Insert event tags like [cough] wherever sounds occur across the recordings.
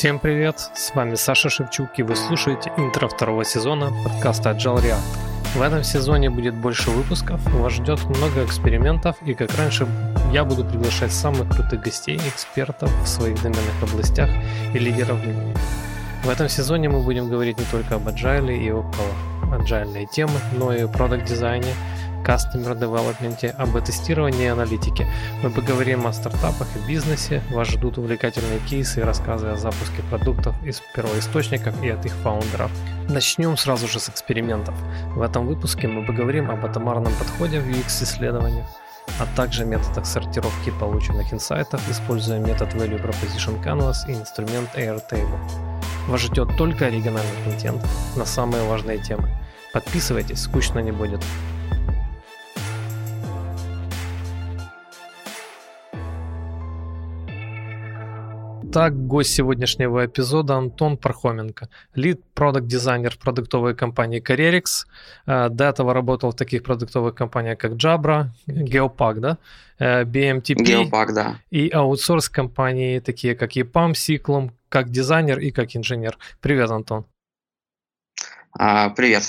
Всем привет, с вами Саша Шевчук и вы слушаете интро второго сезона подкаста Agile React. В этом сезоне будет больше выпусков, вас ждет много экспериментов и как раньше я буду приглашать самых крутых гостей, экспертов в своих доменных областях и лидеров времени. В этом сезоне мы будем говорить не только об Agile и около agile темы, но и о продукт-дизайне, Customer Development, об тестировании и аналитике. Мы поговорим о стартапах и бизнесе. Вас ждут увлекательные кейсы и рассказы о запуске продуктов из первоисточников и от их фаундеров. Начнем сразу же с экспериментов. В этом выпуске мы поговорим об атомарном подходе в UX-исследованиях, а также методах сортировки полученных инсайтов, используя метод Value Proposition Canvas и инструмент Airtable. Вас ждет только оригинальный контент на самые важные темы. Подписывайтесь, скучно не будет. Итак, гость сегодняшнего эпизода Антон Пархоменко, лид продукт дизайнер продуктовой компании Carerix. Э, до этого работал в таких продуктовых компаниях, как Jabra, Geopack, да? Э, BMTP Geopack, да. и аутсорс компании, такие как EPAM, Cyclum, как дизайнер и как инженер. Привет, Антон. А, привет.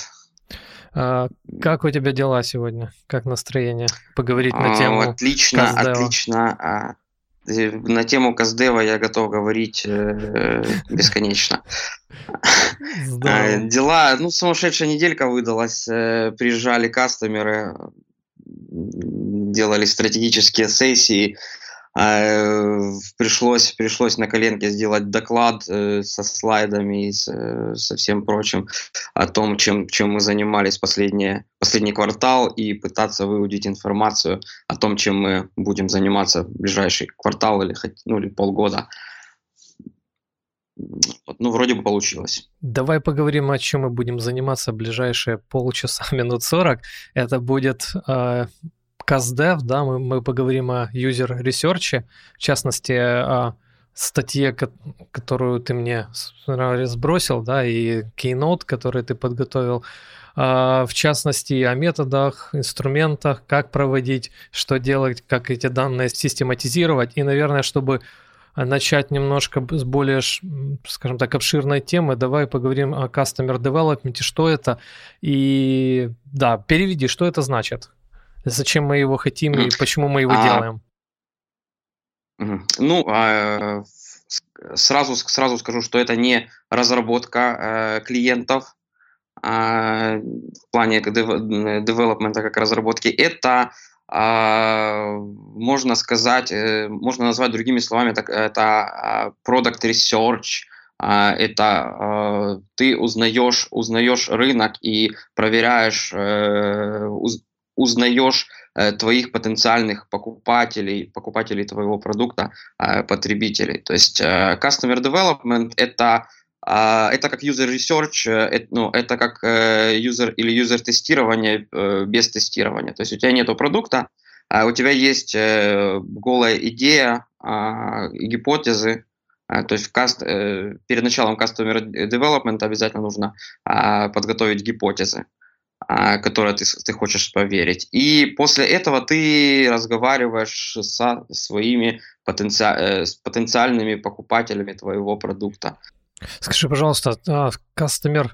А, как у тебя дела сегодня? Как настроение? Поговорить на тему. А, отлично, Каздева. отлично. На тему Каздева я готов говорить э, [laughs] бесконечно. Здорово. Дела, ну, сумасшедшая неделька выдалась. Э, приезжали кастомеры, делали стратегические сессии, пришлось, пришлось на коленке сделать доклад э, со слайдами и э, со всем прочим о том, чем, чем мы занимались последние, последний квартал и пытаться выудить информацию о том, чем мы будем заниматься в ближайший квартал или, ну, или полгода. Ну, вроде бы получилось. Давай поговорим, о чем мы будем заниматься в ближайшие полчаса, [laughs] минут сорок. Это будет э, CastDev, да, мы, мы поговорим о research, в частности, о статье, которую ты мне сбросил, да, и Keynote, который ты подготовил, а, в частности, о методах, инструментах, как проводить, что делать, как эти данные систематизировать, и, наверное, чтобы начать немножко с более, скажем так, обширной темы, давай поговорим о Customer Development, что это, и, да, переведи, что это значит зачем мы его хотим и почему мы его а, делаем? Ну, а, сразу, сразу скажу, что это не разработка э, клиентов а, в плане девелопмента как разработки. Это а, можно сказать, э, можно назвать другими словами, так, это product research, это ты узнаешь, узнаешь рынок и проверяешь, э, узнаешь э, твоих потенциальных покупателей, покупателей твоего продукта, э, потребителей. То есть э, customer development это э, это как user research, э, это, ну, это как э, user или user тестирование э, без тестирования. То есть у тебя нет продукта, а у тебя есть э, голая идея, э, гипотезы, э, то есть в каст, э, перед началом customer development обязательно нужно э, подготовить гипотезы. А, которое ты, ты хочешь поверить. И после этого ты разговариваешь со своими потенци... Э, с потенциальными покупателями твоего продукта. Скажи, пожалуйста, а, Customer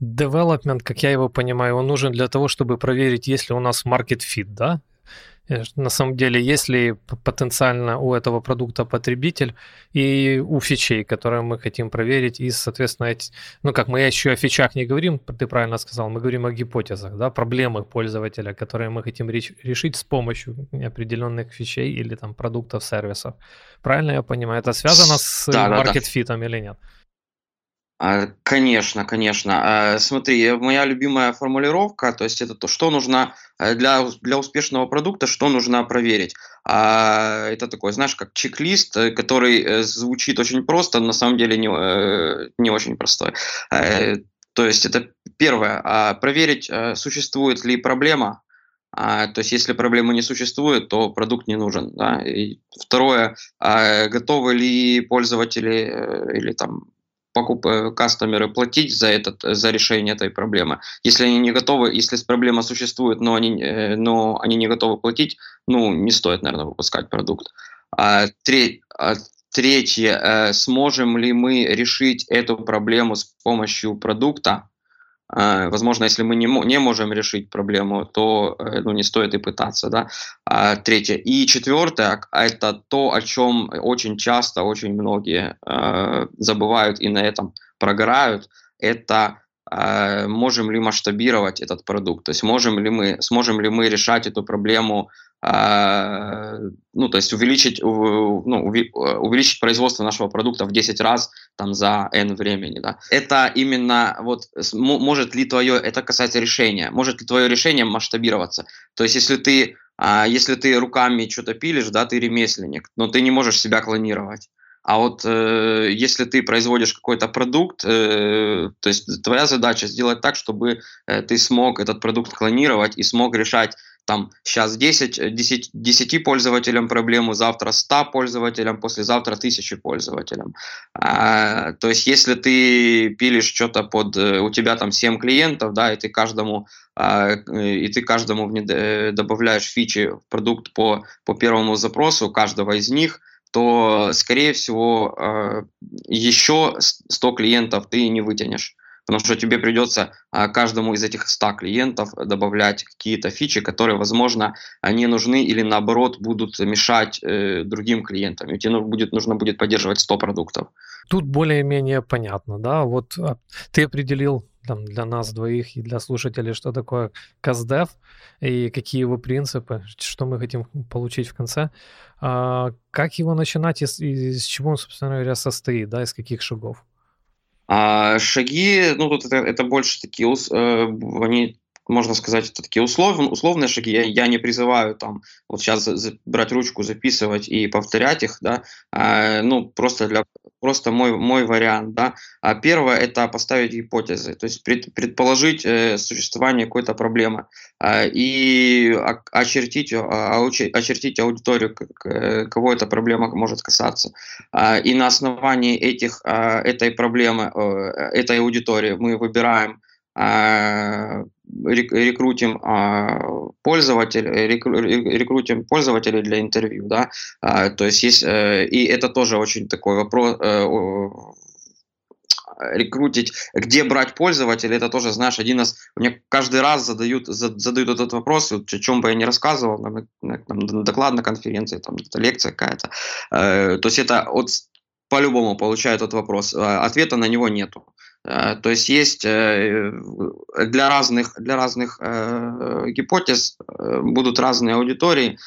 Development, как я его понимаю, он нужен для того, чтобы проверить, есть ли у нас market fit, да? Э, на самом деле, есть ли потенциально у этого продукта потребитель и у фичей, которые мы хотим проверить, и, соответственно, эти, ну, как мы еще о фичах не говорим, ты правильно сказал, мы говорим о гипотезах, да, проблемах пользователя, которые мы хотим решить с помощью определенных фичей или там продуктов, сервисов. Правильно я понимаю? Это связано с да, маркетфитом да, да. или нет? А, конечно, конечно. А, смотри, моя любимая формулировка, то есть это то, что нужно э, для, для успешного продукта, что нужно проверить. А, это такой, знаешь, как чек-лист, э, который э, звучит очень просто, но на самом деле не, не очень простой. То есть это первое, проверить, существует ли проблема, то есть, если проблемы не существует, то продукт не нужен. Да? И второе, готовы ли пользователи или там покуп... Э, кастомеры платить за, этот, за решение этой проблемы. Если они не готовы, если проблема существует, но они, э, но они не готовы платить, ну, не стоит, наверное, выпускать продукт. А, треть, а третье, э, сможем ли мы решить эту проблему с помощью продукта? Э, возможно, если мы не, не можем решить проблему, то э, ну, не стоит и пытаться. Да? А, третье. И четвертое, это то, о чем очень часто, очень многие э, забывают и на этом прогорают, это можем ли масштабировать этот продукт, то есть можем ли мы, сможем ли мы решать эту проблему а, ну, то есть увеличить, ну, увеличить производство нашего продукта в 10 раз там, за N времени. Да. Это именно вот может ли твое, это касается решения, может ли твое решение масштабироваться. То есть если ты, а, если ты руками что-то пилишь, да, ты ремесленник, но ты не можешь себя клонировать. А вот э, если ты производишь какой-то продукт, э, то есть твоя задача сделать так, чтобы э, ты смог этот продукт клонировать и смог решать там сейчас 10, 10, 10 пользователям проблему, завтра 100 пользователям, послезавтра 1000 пользователям. А, то есть если ты пилишь что-то под, э, у тебя там 7 клиентов, да, и ты каждому, а, и ты каждому э, добавляешь фичи в продукт по, по первому запросу каждого из них, то, скорее всего, а, еще 100 клиентов ты не вытянешь потому что тебе придется а, каждому из этих 100 клиентов добавлять какие-то фичи, которые, возможно, не нужны или наоборот будут мешать э, другим клиентам. И тебе будет, нужно будет поддерживать 100 продуктов. Тут более-менее понятно, да, вот а, ты определил там, для нас двоих и для слушателей, что такое КАЗДЕВ и какие его принципы, что мы хотим получить в конце. А, как его начинать и, и из чего он, собственно говоря, состоит, да, из каких шагов? А шаги, ну тут это, это больше такие, э, они можно сказать, это такие услов, условные шаги. Я, я не призываю там вот сейчас за, за, брать ручку, записывать и повторять их, да. А, ну просто для просто мой мой вариант, да. А первое это поставить гипотезы, то есть пред, предположить э, существование какой-то проблемы э, и очертить а, очертить аудиторию, как, кого эта проблема может касаться. Э, и на основании этих э, этой проблемы э, этой аудитории мы выбираем рекрутим пользователей, рекрутим пользователей для интервью, да, а, то есть есть, э, и это тоже очень такой вопрос, э, рекрутить, где брать пользователей, это тоже, знаешь, один из, мне каждый раз задают, задают этот вопрос, о чем бы я не рассказывал, там, там, доклад на конференции, там, лекция какая-то, э, то есть это от, по-любому получаю этот вопрос, ответа на него нету. Э, то есть есть э, для разных, для разных э, гипотез будут разные аудитории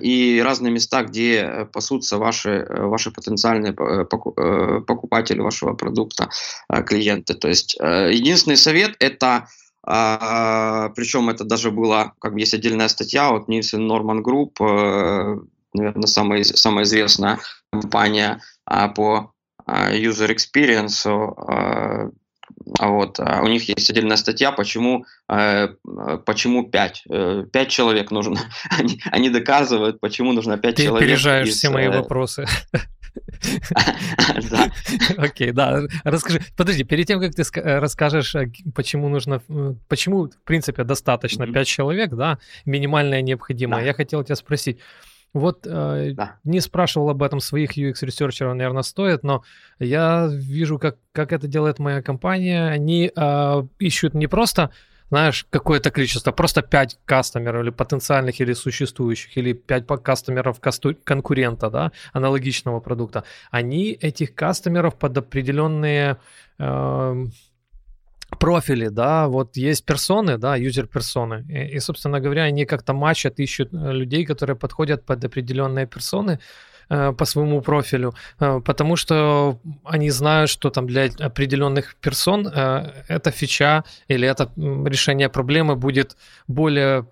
и разные места, где пасутся ваши, ваши потенциальные покупатели вашего продукта, клиенты. То есть единственный совет – это причем это даже было, как бы есть отдельная статья от Nielsen Norman Group, наверное, самая, самая известная компания по user experience, а вот. А у них есть отдельная статья, почему, э, почему 5. 5 э, человек нужно. [laughs] Они, они доказывают, почему нужно 5 Ты человек. Ты опережаешь из, все мои э, вопросы. [laughs] Да. Окей, да. Расскажи. Подожди, перед тем, как ты расскажешь, почему нужно, почему, в принципе, достаточно 5 человек, да, минимальное необходимое, я хотел тебя спросить, вот э, да. не спрашивал об этом своих UX researcher ов, наверное, стоит, но я вижу, как, как это делает моя компания. Они э, ищут не просто, знаешь, какое-то количество, просто 5 кастомеров или потенциальных, или существующих, или 5 кастомеров конкурента, да, аналогичного продукта. Они этих кастомеров под определенные... Э, профили, да, вот есть персоны, да, юзер-персоны, и, и, собственно говоря, они как-то матчат, ищут э, людей, которые подходят под определенные персоны, э, по своему профилю, э, потому что они знают, что там для определенных персон эта фича или это решение проблемы будет более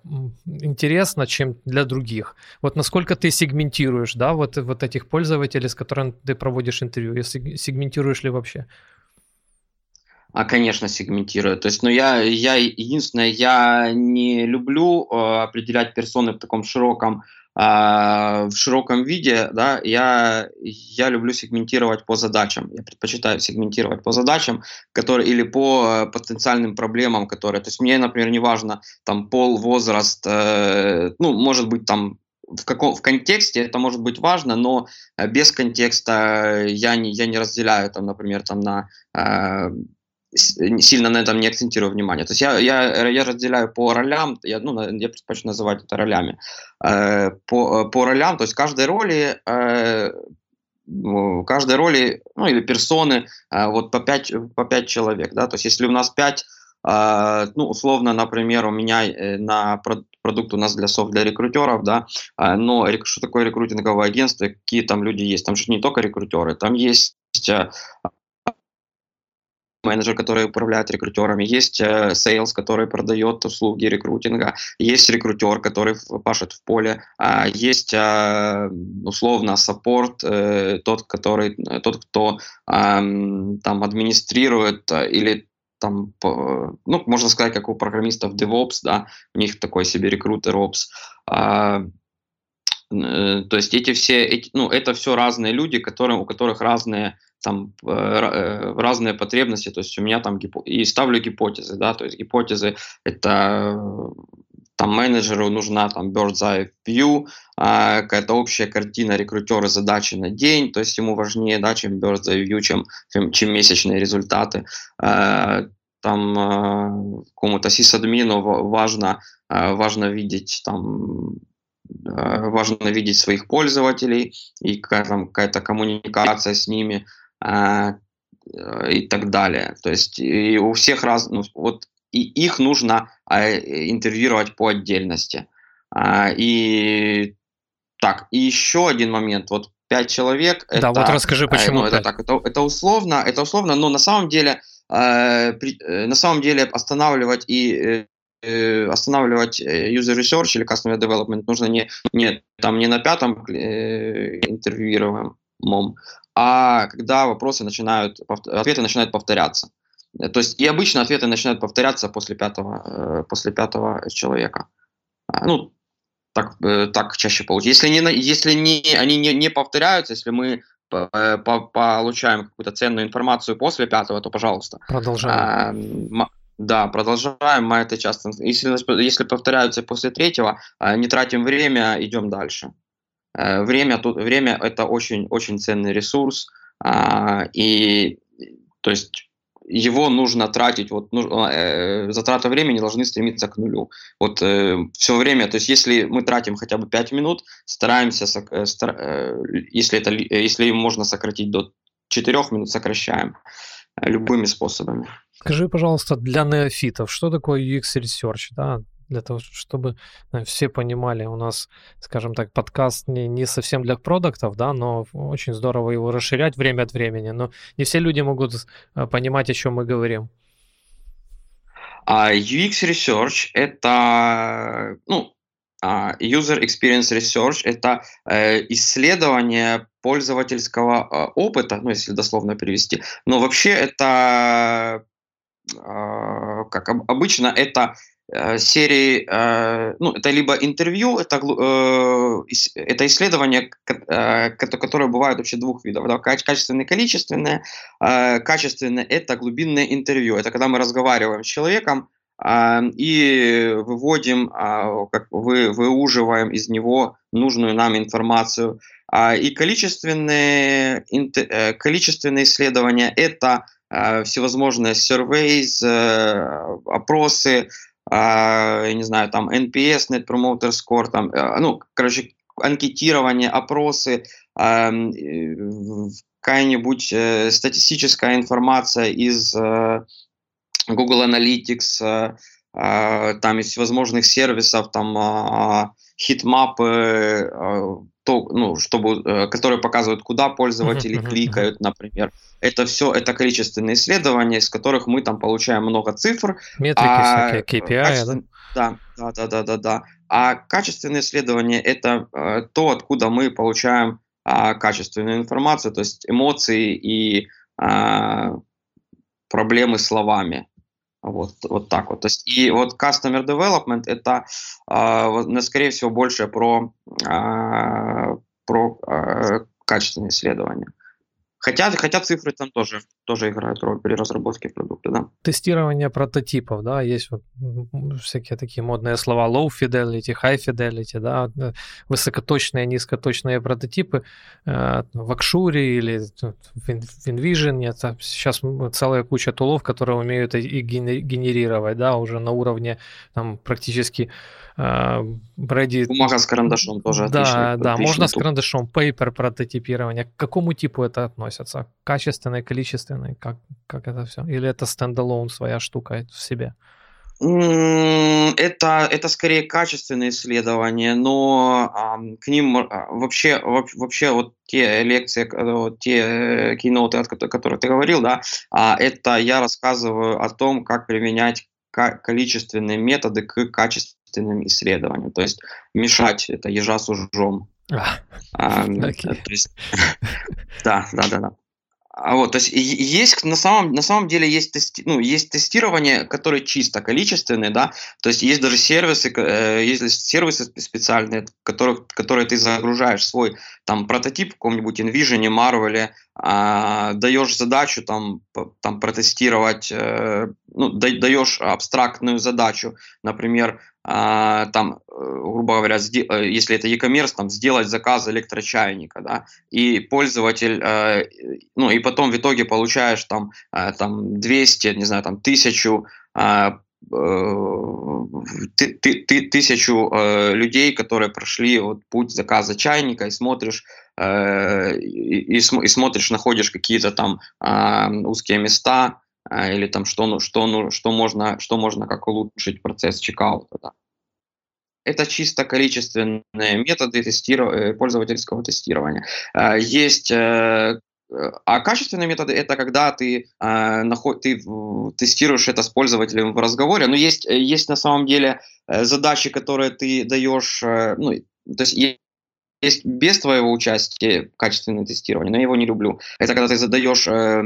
интересно, чем для других. Вот насколько ты сегментируешь, да, вот, вот этих пользователей, с которыми ты проводишь интервью, сегментируешь ли вообще? А, конечно, сегментирую. То есть, ну, я, я единственное, я не люблю э, определять персоны в таком широком, э, в широком виде, да, я, я люблю сегментировать по задачам. Я предпочитаю сегментировать по задачам, которые, или по э, потенциальным проблемам, которые, то есть мне, например, не важно, там, пол, возраст, э, ну, может быть, там, в каком в контексте это может быть важно, но без контекста я не я не разделяю там, например, там на э, сильно на этом не акцентирую внимание. То есть я, я, я разделяю по ролям, я, ну, я предпочитаю называть это ролями, э, по, по ролям, то есть каждой роли, э, каждой роли, ну или персоны, э, вот по пять, по пять человек, да, то есть если у нас пять Uh, ну, условно, например, у меня на продукт у нас для софт для рекрутеров, да, но что такое рекрутинговое агентство, какие там люди есть? Там же не только рекрутеры, там есть менеджер, который управляет рекрутерами, есть э, sales, который продает услуги рекрутинга, есть рекрутер, который пашет в поле, а есть э, условно саппорт, э, тот, который, тот, кто там администрирует или там, ну, можно сказать, как у программистов DevOps, да, у них такой себе рекрутер Ops. А, то есть эти все, эти, ну, это все разные люди, которые, у которых разные там э, э, разные потребности, то есть у меня там и ставлю гипотезы, да, то есть гипотезы это там менеджеру нужна там bird's eye view, а, какая-то общая картина рекрутера задачи на день, то есть ему важнее, да, чем bird's eye view, чем, чем, чем месячные результаты. Там кому-то сисадмину важно, важно видеть там важно видеть своих пользователей и какая-то коммуникация с ними, а, и так далее. То есть и у всех раз, ну, вот и их нужно а, интервьюировать по отдельности. А, и так, и еще один момент. Вот пять человек. Да, это, вот расскажи, почему. Ну, это так, это, это условно, это условно, но на самом деле, э, при, э, на самом деле останавливать и э, останавливать user research или customer development нужно не, не там не на пятом э, интервьюируемом, а когда вопросы начинают, ответы начинают повторяться. То есть и обычно ответы начинают повторяться после пятого, э, после пятого человека. А, ну, так, э, так чаще получается. Если, не, если не, они не, не повторяются, если мы э, по, получаем какую-то ценную информацию после пятого, то пожалуйста. Продолжаем. А, да, продолжаем. Мы это часто. Если, если повторяются после третьего, а, не тратим время, идем дальше. Э, время, тут, время это очень, очень ценный ресурс, а, и то есть его нужно тратить, вот э, затраты времени должны стремиться к нулю. Вот э, все время, то есть если мы тратим хотя бы 5 минут, стараемся, стар, если, это, если можно сократить до 4 минут, сокращаем любыми способами. Скажи, пожалуйста, для неофитов, что такое UX Research? Да? для того, чтобы э, все понимали, у нас, скажем так, подкаст не, не совсем для продуктов, да, но очень здорово его расширять время от времени, но не все люди могут э, понимать, о чем мы говорим. Uh, UX Research — это, ну, uh, User Experience Research — это uh, исследование пользовательского uh, опыта, ну, если дословно перевести. Но вообще это, uh, как обычно, это Э, серии, э, ну, это либо интервью, это, э, это исследование, которое бывает вообще двух видов, да, качественное и количественное. Качественное – это глубинное интервью, это когда мы разговариваем с человеком, и выводим, как вы, выуживаем из него нужную нам информацию. И количественные, количественные исследования – это всевозможные surveys, опросы, а, я не знаю, там NPS, Net Promoter Score, там, э, ну, короче, анкетирование, опросы, а, какая-нибудь э, статистическая информация из э, Google Analytics, а, там из всевозможных сервисов, там heatmap ы, то, ну, чтобы, которые показывают, куда пользователи uh-huh, кликают, например. Это все, это количественные исследования, из которых мы там получаем много цифр. Метрики а, всякие, KPI, качествен... да? Да, да, да, да, да. А качественные исследования – это э, то, откуда мы получаем э, качественную информацию, то есть эмоции и э, проблемы словами. Вот, вот так вот. То есть, и вот customer development это, э, скорее всего, больше про, э, про э, качественные исследования. Хотя, хотя цифры там тоже, тоже играют роль при разработке продукта, да. Тестирование прототипов, да, есть вот всякие такие модные слова low fidelity, high fidelity, да, э, высокоточные, низкоточные прототипы э, в Акшуре или в InVision, это сейчас целая куча тулов, которые умеют и генерировать, да, уже на уровне там практически Ready... Бумага с карандашом тоже Да, отличный, да, отличный можно туп. с карандашом, paper прототипирование. К какому типу это относится? Качественный, количественный? Как, как это все? Или это стендалон своя штука в себе? Это, это скорее качественные исследования, но а, к ним а, вообще, вообще вот те лекции, вот те киноты, о которых ты говорил, да, а, это я рассказываю о том, как применять количественные методы к качественным качественным исследованиям. То есть мешать это ежа с ужом. А, а, [laughs] okay. то есть, [laughs] да, да, да, да. А вот, то есть есть на самом, на самом деле есть, тести, ну, есть тестирование, которое чисто количественное, да, то есть есть даже сервисы, э, есть сервисы специальные, которые, которые ты загружаешь свой там прототип в каком-нибудь InVision, Marvel, э, даешь задачу там, там протестировать, э, ну, даешь абстрактную задачу, например, а, там, э, грубо говоря, э, если это e-commerce, там, сделать заказ электрочайника, да, и пользователь, э, ну, и потом в итоге получаешь там, там 200, не знаю, там, тысячу ты, ты, ты, тысячу людей, которые прошли вот, путь заказа чайника, и смотришь, и, и, и смотришь, находишь какие-то там э, узкие места, или там что, ну, что, ну, что, можно, что можно как улучшить процесс чекаута. Да. Это чисто количественные методы тестирования, э, пользовательского тестирования. А, есть э, а качественные методы это когда ты, э, наход, ты тестируешь это с пользователем в разговоре. Но есть, есть на самом деле задачи, которые ты даешь, ну, то есть есть без твоего участия качественное тестирование, но я его не люблю. Это когда ты задаешь, э,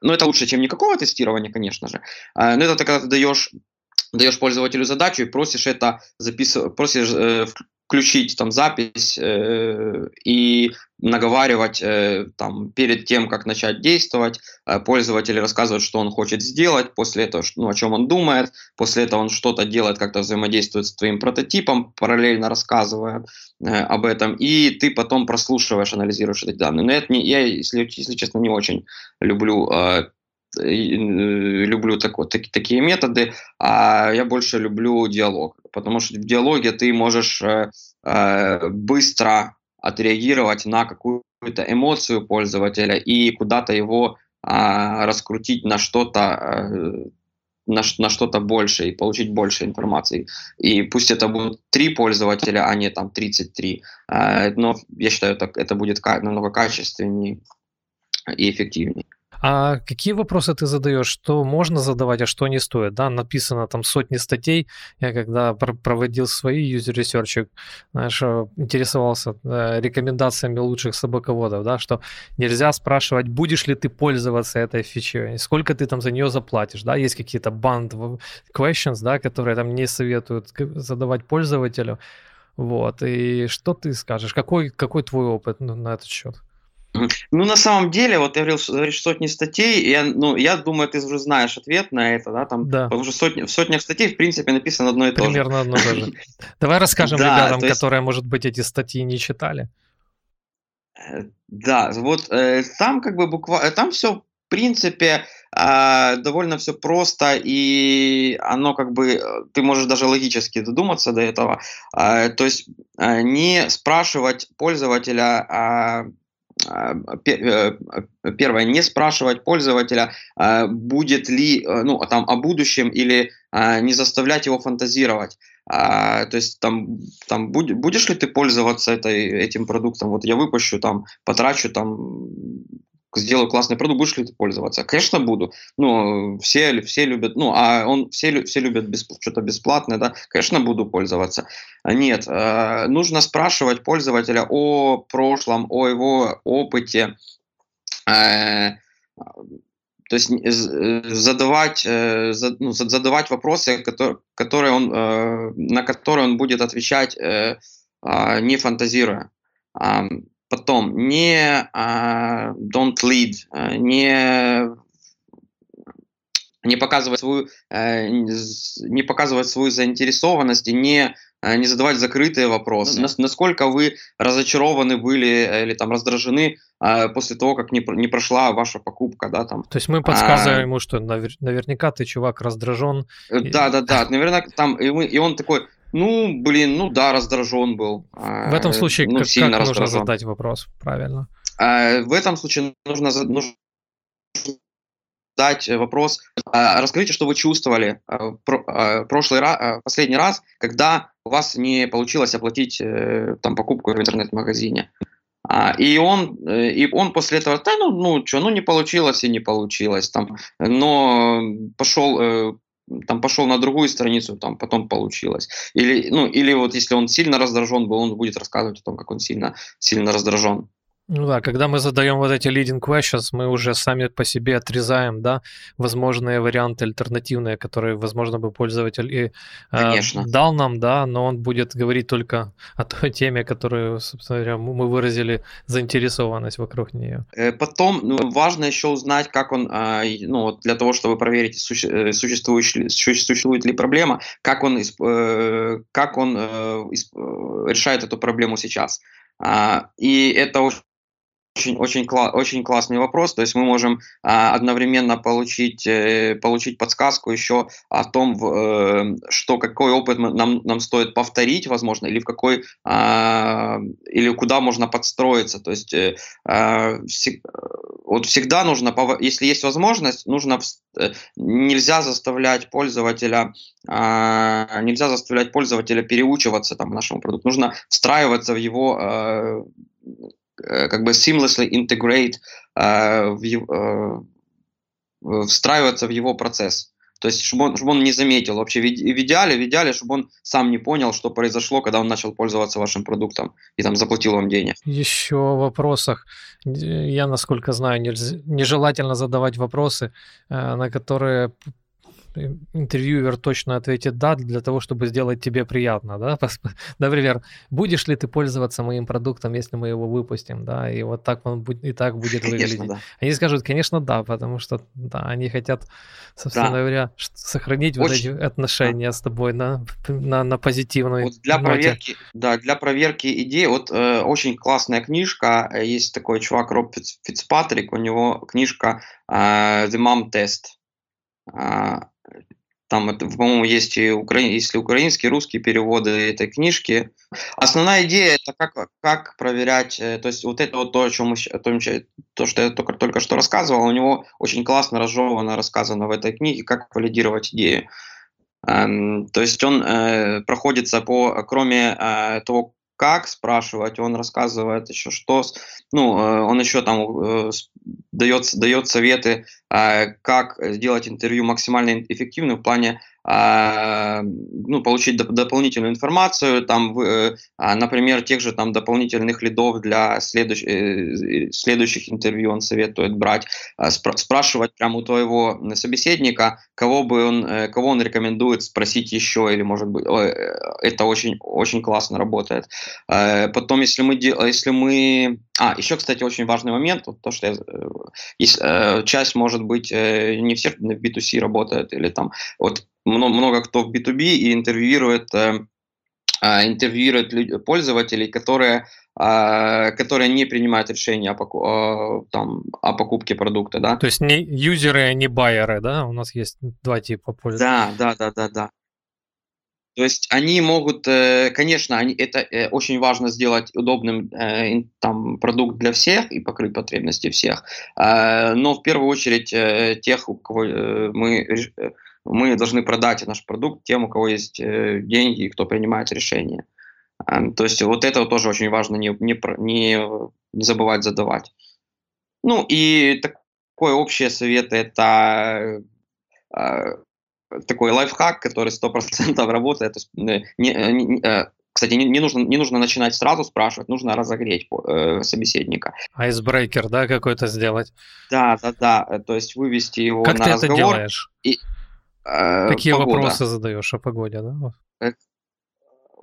ну это лучше, чем никакого тестирования, конечно же, э, но это когда ты даешь даешь пользователю задачу и просишь это записывать, просишь э, включить там запись э, и наговаривать э, там перед тем, как начать действовать, э, пользователь рассказывает, что он хочет сделать, после этого, ну, о чем он думает, после этого он что-то делает, как-то взаимодействует с твоим прототипом, параллельно рассказывая э, об этом, и ты потом прослушиваешь, анализируешь эти данные. Но это не, я, если, если честно, не очень люблю э, люблю так, так, такие методы, а я больше люблю диалог, потому что в диалоге ты можешь э, э, быстро отреагировать на какую-то эмоцию пользователя и куда-то его э, раскрутить на что-то э, на, на что-то больше и получить больше информации. И пусть это будут три пользователя, а не там 33, э, но я считаю, это, это будет намного качественнее и эффективнее. А какие вопросы ты задаешь? Что можно задавать, а что не стоит? Да, написано там сотни статей. Я когда проводил свои research, знаешь, э, интересовался э, рекомендациями лучших собаководов, да, что нельзя спрашивать, будешь ли ты пользоваться этой фичей, сколько ты там за нее заплатишь, да, есть какие-то band questions, да, которые там не советуют задавать пользователю. Вот, и что ты скажешь? Какой, какой твой опыт на этот счет? Ну, на самом деле, вот я говорил, говоришь, сотни статей, я, ну, я думаю, ты уже знаешь ответ на это, да, там, да. потому что сотни, в сотнях статей, в принципе, написано одно и то же. Примерно одно и то же. [laughs] Давай расскажем ребятам, которые, может быть, эти статьи не читали. Э, да, вот э, там как бы буквально, там все в принципе э, довольно все просто и оно как бы э, ты можешь даже логически додуматься до этого. Э, то есть э, не спрашивать пользователя э, э, первое, не спрашивать пользователя, а, будет ли, э, ну, там, о будущем или а, не заставлять его фантазировать. То есть там, там будешь ли ты пользоваться этой, этим продуктом? Вот я выпущу, там, потрачу там сделаю классный продукт, будешь ли ты пользоваться? Конечно, буду. Ну, все, все любят, ну, а он, все, все любят бесп, что-то бесплатное, да, конечно, буду пользоваться. Нет, э, нужно спрашивать пользователя о прошлом, о его опыте, э, то есть задавать, э, ну, задавать вопросы, которые, которые он, э, на которые он будет отвечать, э, э, не фантазируя. Потом не uh, don't lead, не не показывать свою не показывать свою заинтересованность и не не задавать закрытые вопросы. Ну насколько вы разочарованы были или там раздражены после того, как не, не прошла ваша покупка, да, там. То есть мы подсказываем а, ему, что навер, наверняка ты, чувак, раздражен. Да, да, да, [laughs] наверняка там, и, мы, и он такой, ну, блин, ну да, раздражен был. В этом случае ну, как, как нужно задать вопрос, правильно? В этом случае нужно, нужно задать вопрос, расскажите, что вы чувствовали прошлый раз, последний раз, когда у вас не получилось оплатить э, там покупку в интернет-магазине. И он, э, и он после этого, да, ну, ну что, ну не получилось и не получилось, там, но пошел э, там пошел на другую страницу, там потом получилось. Или, ну, или вот если он сильно раздражен был, он будет рассказывать о том, как он сильно, сильно раздражен. Ну да, когда мы задаем вот эти leading questions, мы уже сами по себе отрезаем, да, возможные варианты альтернативные, которые, возможно, бы пользователь и э, дал нам, да, но он будет говорить только о той теме, которую, собственно говоря, мы выразили заинтересованность вокруг нее. Э, потом ну, важно еще узнать, как он, э, ну, для того, чтобы проверить, суще, э, существует, существует ли проблема, как он, э, как он э, решает эту проблему сейчас. А, и это очень, очень, кла- очень классный вопрос. То есть мы можем а, одновременно получить, э, получить подсказку еще о том, в, э, что какой опыт нам, нам стоит повторить, возможно, или в какой а, или куда можно подстроиться. То есть э, всег, вот всегда нужно, если есть возможность, нужно э, нельзя заставлять пользователя а, нельзя заставлять пользователя переучиваться там нашему продукту. Нужно встраиваться в его Э, как бы seamlessly integrate, э, в его, э, встраиваться в его процесс. То есть, чтобы он, чтобы он не заметил вообще, в идеале, в идеале, чтобы он сам не понял, что произошло, когда он начал пользоваться вашим продуктом и там заплатил вам денег. Еще в вопросах, я, насколько знаю, нежелательно задавать вопросы, на которые интервьюер точно ответит «да» для того, чтобы сделать тебе приятно, да? [laughs] Например, будешь ли ты пользоваться моим продуктом, если мы его выпустим, да? И вот так он будет, и так будет конечно, выглядеть. Да. Они скажут, конечно, да, потому что, да, они хотят, собственно да. говоря, сохранить Очень... вот эти отношения да. с тобой на, на, на позитивной вот для ноте. проверки, да, для проверки идей, вот э, очень классная книжка, э, есть такой чувак Роб Фицпатрик, у него книжка э, The Mom Test, там, по-моему, есть и укра... если украинские, русские переводы этой книжки. Основная идея это как, как проверять, э, то есть вот это вот то, о чем мы, то, то, что я только, только что рассказывал, у него очень классно разжевано, рассказано в этой книге, как валидировать идею. Эм, то есть он э, проходится по, кроме э, того, как спрашивать, он рассказывает еще что, ну, э, он еще там э, дает, дает советы, э, как сделать интервью максимально эффективным в плане ну, получить доп- дополнительную информацию, там, э, а, например, тех же там дополнительных лидов для следующ- э, следующих интервью он советует брать, а, спр- спрашивать прямо у твоего собеседника, кого бы он, э, кого он рекомендует спросить еще, или может быть, ой, это очень, очень классно работает. Потом, если мы, если мы а, еще, кстати, очень важный момент, вот то, что я, если, часть, может быть, не все в B2C работают, или там, вот много, много кто в B2B и интервьюирует, э, э, интервьюирует пользователей, которые, э, которые не принимают решения о, поку- там, о покупке продукта. Да? То есть не юзеры, а не байеры, да? У нас есть два типа пользователей. Да, да, да, да, да. То есть они могут, э, конечно, они, это э, очень важно сделать удобным там, продукт для всех и покрыть потребности всех, но в первую очередь тех, у кого мы мы должны продать наш продукт тем, у кого есть э, деньги и кто принимает решения. То есть вот это тоже очень важно не, не, не, не забывать задавать. Ну и такой общий совет это э, такой лайфхак, который 100% работает. То есть, э, не, не, э, кстати, не, не, нужно, не нужно начинать сразу спрашивать, нужно разогреть э, собеседника. Айсбрейкер, да, какой-то сделать? Да, да, да. То есть вывести его как на ты разговор. Это делаешь? И, Какие погода. вопросы задаешь о погоде, да?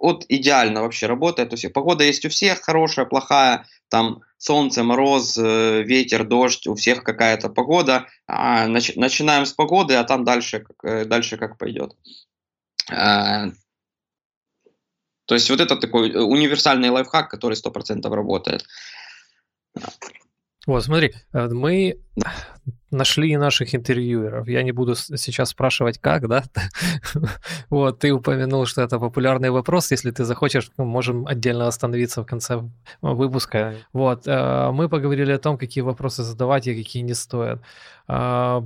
от идеально вообще работает у всех. Погода есть у всех, хорошая, плохая, там солнце, мороз, э, ветер, дождь, у всех какая-то погода. А, нач, начинаем с погоды, а там дальше, как, э, дальше как пойдет. А, то есть вот это такой универсальный лайфхак, который 100% работает. Вот, смотри, мы нашли наших интервьюеров. Я не буду сейчас спрашивать, как, да? [laughs] вот, ты упомянул, что это популярный вопрос. Если ты захочешь, мы можем отдельно остановиться в конце выпуска. Вот, э, мы поговорили о том, какие вопросы задавать и какие не стоят. А,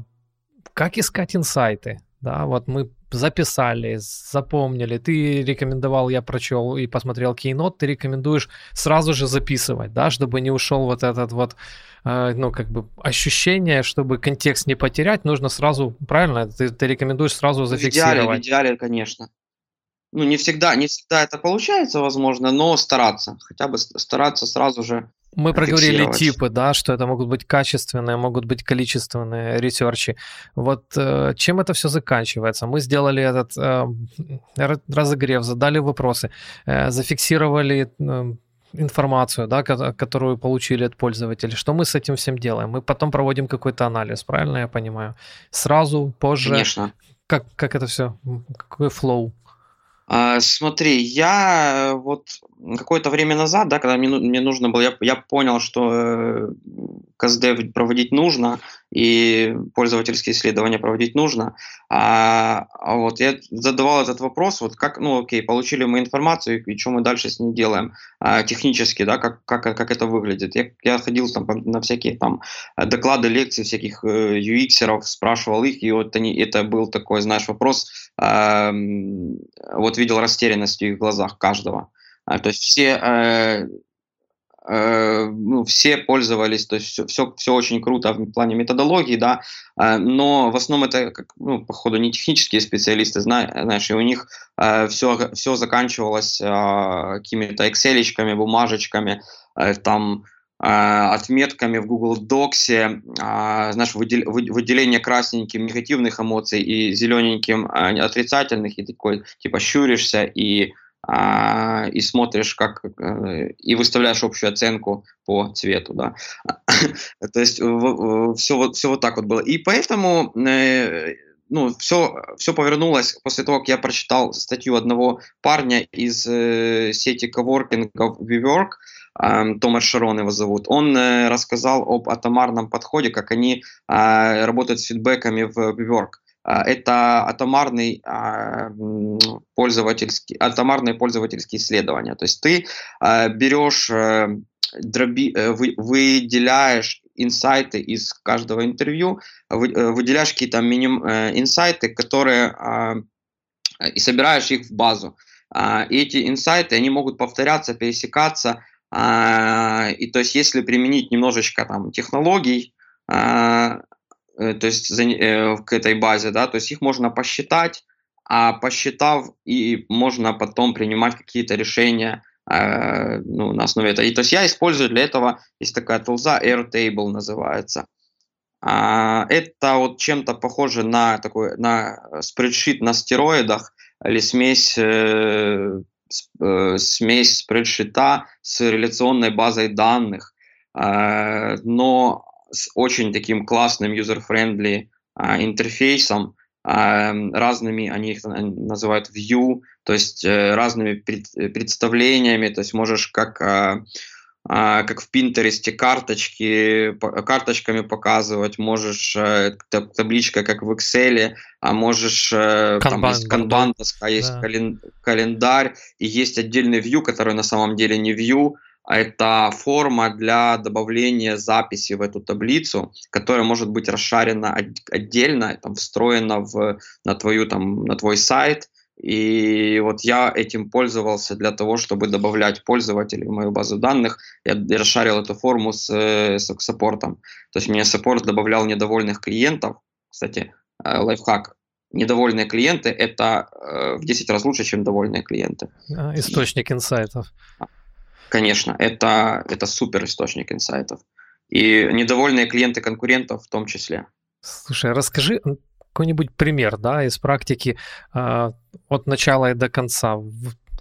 как искать инсайты? Да, вот мы записали, запомнили. Ты рекомендовал, я прочел и посмотрел Keynote, ты рекомендуешь сразу же записывать, да, чтобы не ушел вот этот вот, э, ну, как бы ощущение, чтобы контекст не потерять, нужно сразу, правильно, ты, ты рекомендуешь сразу зафиксировать. В идеале, в идеале, конечно. Ну, не всегда, не всегда это получается, возможно, но стараться, хотя бы стараться сразу же мы проговорили типы, да, что это могут быть качественные, могут быть количественные ресерчи. Вот э, чем это все заканчивается? Мы сделали этот э, разогрев, задали вопросы, э, зафиксировали информацию, да, которую получили от пользователей. Что мы с этим всем делаем? Мы потом проводим какой-то анализ, правильно я понимаю? Сразу, позже. Конечно. Как, как это все? Какой флоу? А, смотри, я вот какое-то время назад, да, когда мне, мне нужно было, я, я понял, что э, КСД проводить нужно, и пользовательские исследования проводить нужно. А, а вот я задавал этот вопрос, вот как, ну окей, получили мы информацию, и что мы дальше с ней делаем а, технически, да, как, как, как это выглядит. Я, я ходил там на всякие там доклады, лекции всяких э, UX-еров, спрашивал их, и вот они, это был такой, знаешь, вопрос, а, вот видел растерянность в их глазах каждого. А, то есть все э, Э, ну, все пользовались, то есть все, все, все очень круто в плане методологии, да, э, но в основном это, как, ну, походу, не технические специалисты, знаешь, и у них все, э, все заканчивалось какими-то excel бумажечками, там, отметками в Google Docs, знаешь, выделение красненьким негативных эмоций и зелененьким отрицательных, и такой, типа, щуришься и а, и смотришь, как э, и выставляешь общую оценку по цвету, да. [coughs] То есть все все вот так вот было. И поэтому э, ну, все, все повернулось после того, как я прочитал статью одного парня из э, сети коворкингов WeWork, э, Томас Шарон его зовут. Он рассказал об атомарном подходе, как они э, работают с фидбэками в WeWork. А, это атомарный а, пользовательский, атомарные пользовательские исследования. То есть ты а, берешь, э, дроби, э, выделяешь инсайты из каждого интервью, э, выделяешь какие-то миним, инсайты, которые и собираешь их в базу. И эти инсайты, они могут повторяться, пересекаться. И то есть если применить немножечко там технологий, то есть э, к этой базе, да, то есть их можно посчитать, а посчитав, и можно потом принимать какие-то решения э, ну, на основе этого. И то есть я использую для этого, есть такая тулза, Airtable называется. А, это вот чем-то похоже на такой, на спредшит на стероидах или смесь, э, э, смесь спредшита с реляционной базой данных. Э, но с очень таким классным user-friendly а, интерфейсом, а, разными, они их называют view, то есть э, разными пред, представлениями, то есть можешь как а, а, как в Пинтересте карточки, карточками показывать, можешь э, табличка, как в Excel, а можешь Kanban, там есть канбан доска, есть да. календарь, и есть отдельный view, который на самом деле не view, это форма для добавления записи в эту таблицу, которая может быть расшарена отдельно, там, встроена в, на, твою, там, на твой сайт. И вот я этим пользовался для того, чтобы добавлять пользователей в мою базу данных. Я расшарил эту форму с, с support ом. То есть мне support добавлял недовольных клиентов. Кстати, э, лайфхак. Недовольные клиенты – это э, в 10 раз лучше, чем довольные клиенты. А, источник инсайтов. Конечно, это, это супер источник инсайтов. И недовольные клиенты конкурентов в том числе. Слушай, расскажи какой-нибудь пример, да, из практики э, от начала и до конца.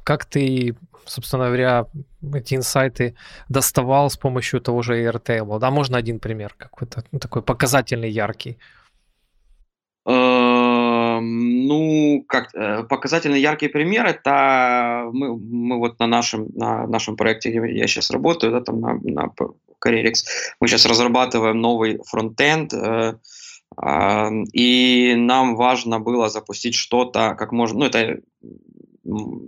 как ты, собственно говоря, эти инсайты доставал с помощью того же Airtable? Да, можно один пример какой-то ну, такой показательный, яркий. Эм, ну, как э, показательный яркий пример это мы, мы вот на нашем на нашем проекте, где я сейчас работаю, да, там на, на Careerix, мы сейчас разрабатываем новый фронтенд, э, э, и нам важно было запустить что-то как можно, ну это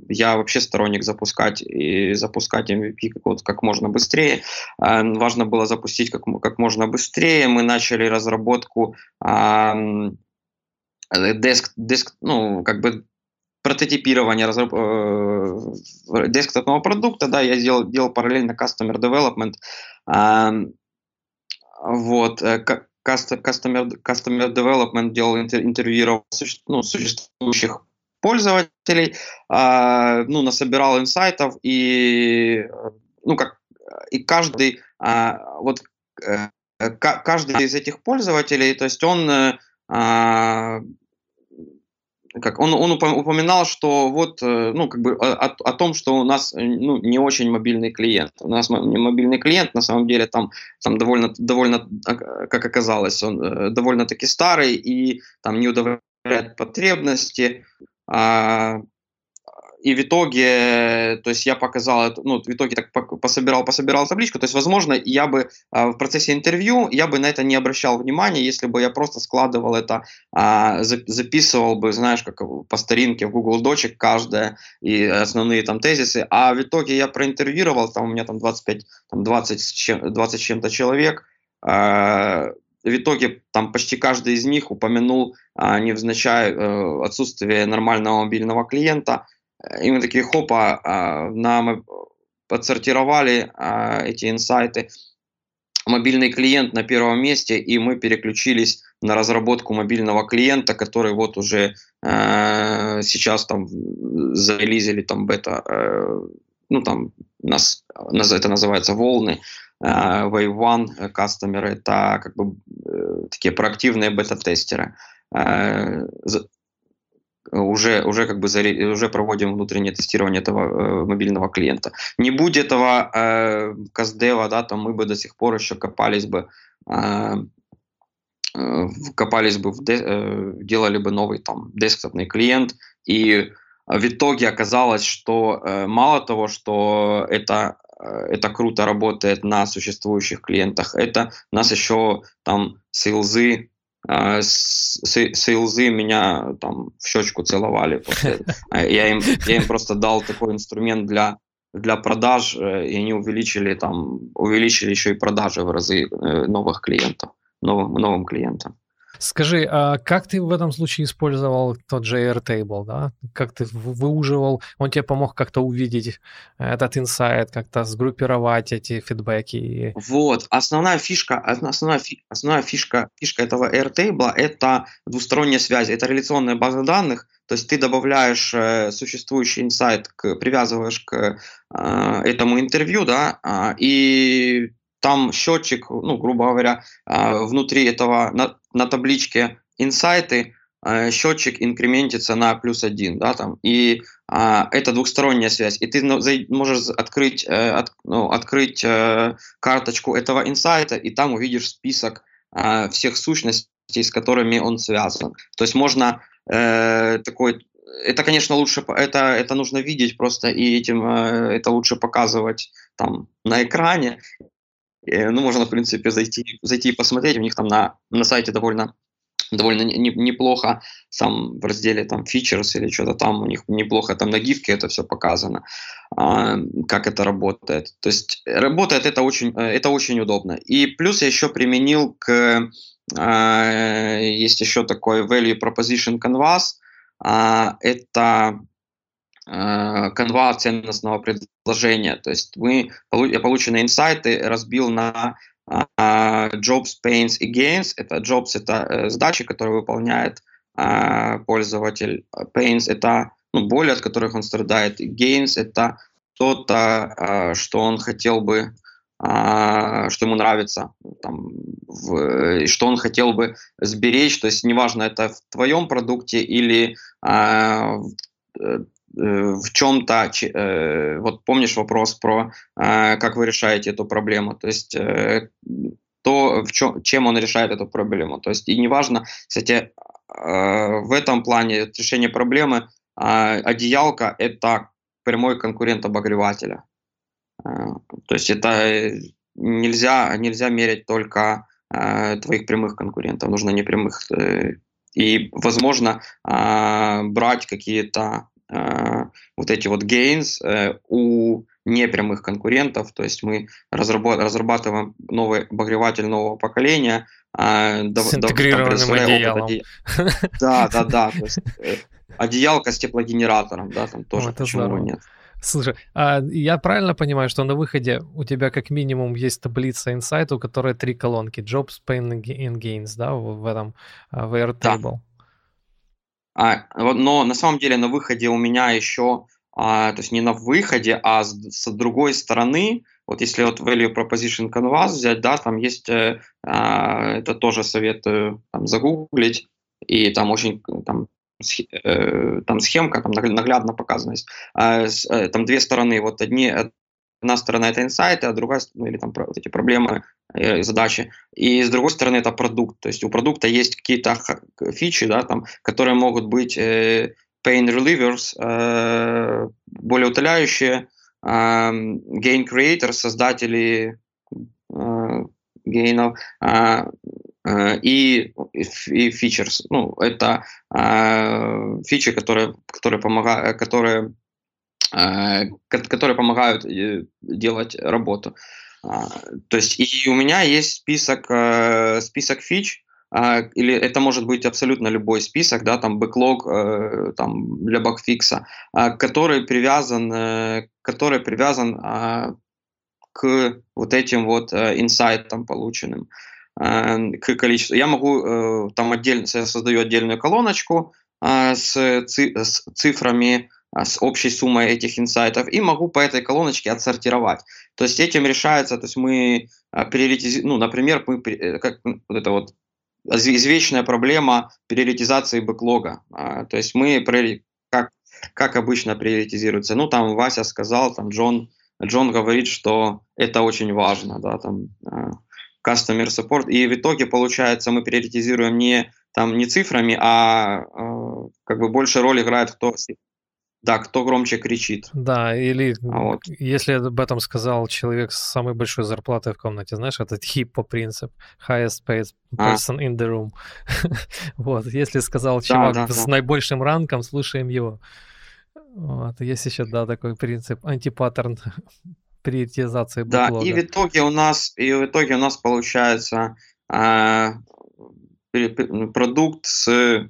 я вообще сторонник запускать и запускать MVP как, вот, как можно быстрее. Э, важно было запустить как, как можно быстрее. Мы начали разработку э, деск, деск, ну, как бы прототипирование разраб, э, десктопного продукта, да, я делал, делал параллельно customer development, э, вот, customer, customer development делал интервьюировал ну, существующих пользователей, э, ну, насобирал инсайтов и, ну, как, и каждый, э, вот, э, каждый из этих пользователей, то есть он э, как он, он упоминал, что вот, э, ну, как бы о, о том, что у нас ну, не очень мобильный клиент. У нас не мобильный клиент, на самом деле, там, там довольно, довольно, а, как оказалось, он э, довольно-таки старый и там не удовлетворяет потребности. А, и в итоге, то есть я показал, ну, в итоге так пособирал, пособирал табличку, то есть, возможно, я бы а, в процессе интервью, я бы на это не обращал внимания, если бы я просто складывал это, а, записывал бы, знаешь, как по старинке в Google Дочек каждое и основные там тезисы, а в итоге я проинтервьюировал, там у меня там 25, там 20 с чем, 20 с чем-то человек, а, в итоге там почти каждый из них упомянул, а, невзначай, э, отсутствие нормального мобильного клиента, и мы такие, хопа, а, нам подсортировали а, эти инсайты. Мобильный клиент на первом месте, и мы переключились на разработку мобильного клиента, который вот уже э, сейчас там зарелизили там бета, э, ну там нас, это называется волны, э, Wave One кастомеры, это как бы э, такие проактивные бета-тестеры. Э, уже, уже как бы заре, уже проводим внутреннее тестирование этого э, мобильного клиента. Не будь этого э, Каздева, да, там мы бы до сих пор еще копались бы, э, э, копались бы, в де, э, делали бы новый там десктопный клиент, и в итоге оказалось, что э, мало того, что это э, это круто работает на существующих клиентах, это нас еще там сейлзы сейлзы меня там в щечку целовали. После. А, я, им, я им просто дал такой инструмент для, для продаж, э, и они увеличили, там, увеличили еще и продажи в разы э, новых клиентов, новым, новым клиентам. Скажи, а как ты в этом случае использовал тот же Airtable, да? Как ты выуживал, он тебе помог как-то увидеть этот инсайт, как-то сгруппировать эти фидбэки? Вот, основная фишка, основная, основная фишка, фишка этого Airtable – это двусторонняя связь, это реляционная база данных, то есть ты добавляешь э, существующий инсайт, к, привязываешь к э, этому интервью, да, э, и там счетчик, ну, грубо говоря, а, внутри этого на, на табличке инсайты а, счетчик инкрементится на плюс один, да, там, и а, это двухсторонняя связь, и ты можешь открыть, э, от, ну, открыть э, карточку этого инсайта, и там увидишь список всех сущностей, с которыми он связан. То есть можно э, такой это, конечно, лучше, это, это нужно видеть просто, и этим э, это лучше показывать там на экране. Э, ну, можно, в принципе, зайти, зайти и посмотреть. У них там на, на сайте довольно довольно не, неплохо. Сам в разделе там features или что-то там у них неплохо там на гифке это все показано а, как это работает. То есть работает это очень э, это очень удобно. И плюс я еще применил к а, есть еще такой value proposition canvas а, это Э, канва ценностного предложения. То есть мы, я полученные инсайты разбил на uh, jobs, pains и gains. Это jobs — это задачи, которые выполняет uh, пользователь. Pains — это ну, боли, от которых он страдает. Gains — это то-то, что он хотел бы что ему нравится, там, в, что он хотел бы сберечь, то есть неважно, это в твоем продукте или в чем-то, вот помнишь вопрос про как вы решаете эту проблему, то есть то, в чем, чем он решает эту проблему. То есть и неважно, кстати, в этом плане решение проблемы одеялка – это прямой конкурент обогревателя. То есть это нельзя, нельзя мерить только э, твоих прямых конкурентов, нужно непрямых. Э, и, возможно, э, брать какие-то э, вот эти вот gains э, у непрямых конкурентов, то есть мы разрабатываем новый обогреватель нового поколения, э, с интегрированным одеялом. Да, да, да, то есть э, одеялка с теплогенератором, да, там тоже вот почему нет. Слушай, а я правильно понимаю, что на выходе у тебя как минимум есть таблица инсайт, у которой три колонки Jobs, Pain and Gains, да, в, в этом в Airtable? Да. А, но на самом деле на выходе у меня еще, а, то есть не на выходе, а с, другой стороны, вот если вот Value Proposition Canvas взять, да, там есть, э, а, это тоже советую там, загуглить, и там очень там, Э, там схемка, там наглядно показана есть. А, э, там две стороны, вот одни, одна сторона это инсайты, а другая, ну или там вот эти проблемы, э, задачи. И с другой стороны это продукт. То есть у продукта есть какие-то фичи, да, там, которые могут быть pain relievers, более утоляющие, gain creators, создатели гейнов, а, Э, и, и features. Ну, это э, фичи, которые, которые, помогают, которые, э, которые помогают э, делать работу. Э, то есть и у меня есть список, э, список фич, э, или это может быть абсолютно любой список, да, там бэклог э, там, для багфикса, э, который привязан, э, который привязан э, к вот этим вот э, инсайтам полученным. Э, к количеству. Я могу э, там отдельно, создаю отдельную колоночку э, с цифрами, с общей суммой этих инсайтов, и могу по этой колоночке отсортировать. То есть этим решается, то есть мы приоритизируем, ну, например, мы, как вот это вот извечная проблема приоритизации бэклога. То есть мы, как, как обычно приоритизируется, ну, там Вася сказал, там Джон, Джон говорит, что это очень важно, да, там customer support, и в итоге, получается, мы приоритизируем не, там, не цифрами, а э, как бы больше роль играет кто, да, кто громче кричит. Да, или а вот. если об этом сказал человек с самой большой зарплатой в комнате, знаешь, этот хиппо принцип, highest paid а. person а. in the room. [laughs] вот, если сказал чувак да, да, с да. наибольшим ранком, слушаем его. Вот, есть еще, да, такой принцип, антипаттерн [laughs] приоритизации бэклога. Да, и в итоге у нас, и в итоге у нас получается э, продукт с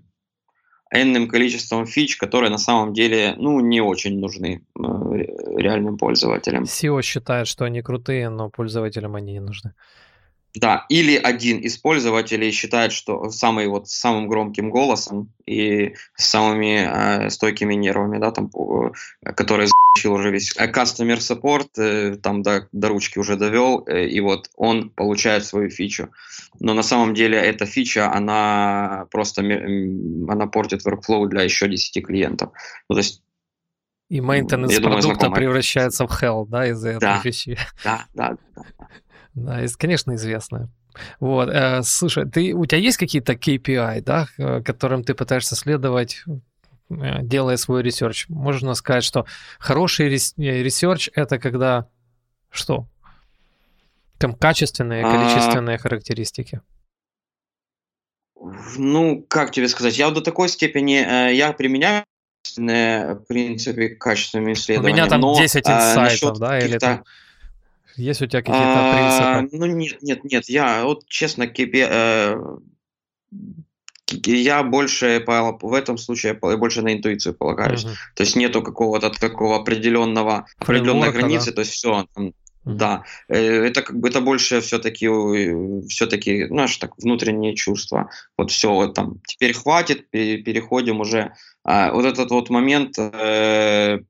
энным количеством фич, которые на самом деле ну, не очень нужны э, реальным пользователям. SEO считает, что они крутые, но пользователям они не нужны. Да, или один из пользователей считает, что самый вот самым громким голосом и самыми э, стойкими нервами, да, там, э, который за***чил уже весь э, customer support, э, там до, до ручки уже довел, э, и вот он получает свою фичу. Но на самом деле эта фича, она просто, она портит workflow для еще 10 клиентов. Ну, то есть и maintenance продукта превращается в hell, да, из-за этой да, фичи. Да, да, да. [laughs] Да, конечно, известная. Вот, слушай, ты, у тебя есть какие-то KPI, да, которым ты пытаешься следовать, делая свой research? Можно сказать, что хороший э, research — это когда что? Там качественные, а. количественные а... характеристики. Ну, как тебе сказать, я до такой степени, э, я применяю принципы качественными исследованиями. У меня там но, 10 инсайтов, да, или там есть у тебя какие-то а, принципы? Ну нет, нет, нет. Я вот честно тебе, э, я больше в этом случае больше на интуицию полагаюсь. Угу. То есть нету какого-то такого определенного определенной границы. Да. То есть все. Там, угу. Да, э, это как бы это больше все-таки все-таки, знаешь, так внутренние чувства. Вот все, вот там теперь хватит, переходим уже. А, вот этот вот момент э,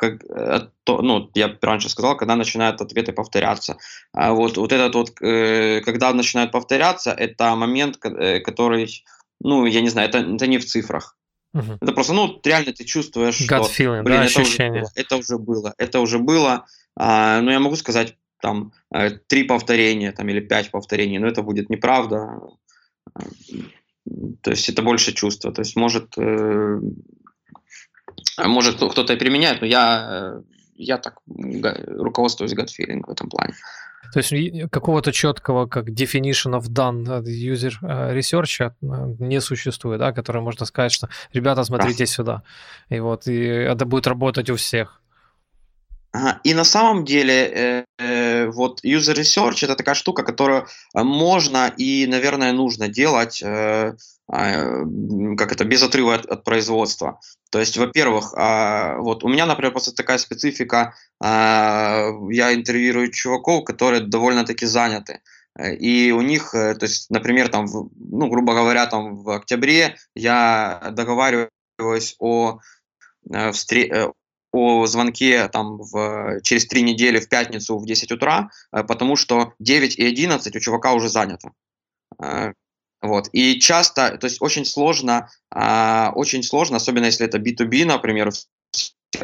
как, э, то, ну, я раньше сказал, когда начинают ответы повторяться. А вот, вот этот вот, э, когда начинают повторяться, это момент, э, который, ну, я не знаю, это, это не в цифрах. Угу. Это просто, ну, реально ты чувствуешь, God что, feeling, блин, да, это, ощущение. Уже было, это уже было, это уже было. А, ну, я могу сказать, там, э, три повторения, там, или пять повторений, но это будет неправда. То есть это больше чувство. То есть может, э, может кто-то и применяет, но я, э, я так руководствуюсь gut feeling в этом плане. То есть какого-то четкого, как definition of done user research не существует, да, который можно сказать, что ребята, смотрите да. сюда. И вот, и это будет работать у всех. Ага. И на самом деле э, вот user research это такая штука, которую можно и, наверное, нужно делать, э, э, как это, без отрыва от, от производства. То есть, во-первых, э, вот у меня, например, просто такая специфика, э, я интервьюирую чуваков, которые довольно-таки заняты. И у них, э, то есть, например, там, ну, грубо говоря, там в октябре я договариваюсь о э, встре- о звонке там в, через три недели в пятницу в 10 утра, э, потому что 9 и 11 у чувака уже занято. Э, вот. И часто, то есть очень сложно, а, очень сложно, особенно если это B2B, например,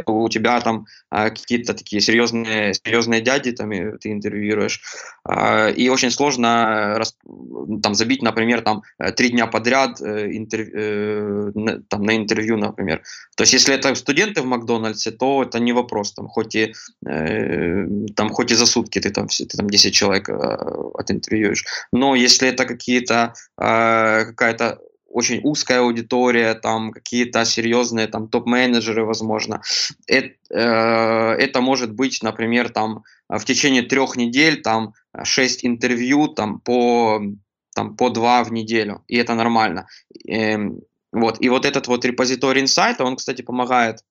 у тебя там а, какие-то такие серьезные, серьезные дяди там и ты интервьюируешь, а, и очень сложно э, там забить, например, там э, три дня подряд э, интервью, э, там, на интервью, например. То есть если это студенты в Макдональдсе, то это не вопрос, там хоть и, э, там, хоть и за сутки ты там, ты там 10 человек э, оtinterвьюешь. Но если это какие-то, э, какая-то очень узкая аудитория, там какие-то серьезные там топ-менеджеры, возможно. Это, э, это может быть, например, там в течение трех недель там шесть интервью там по там по два в неделю, и это нормально. Э, вот и вот этот вот репозиторий инсайта, он, кстати, помогает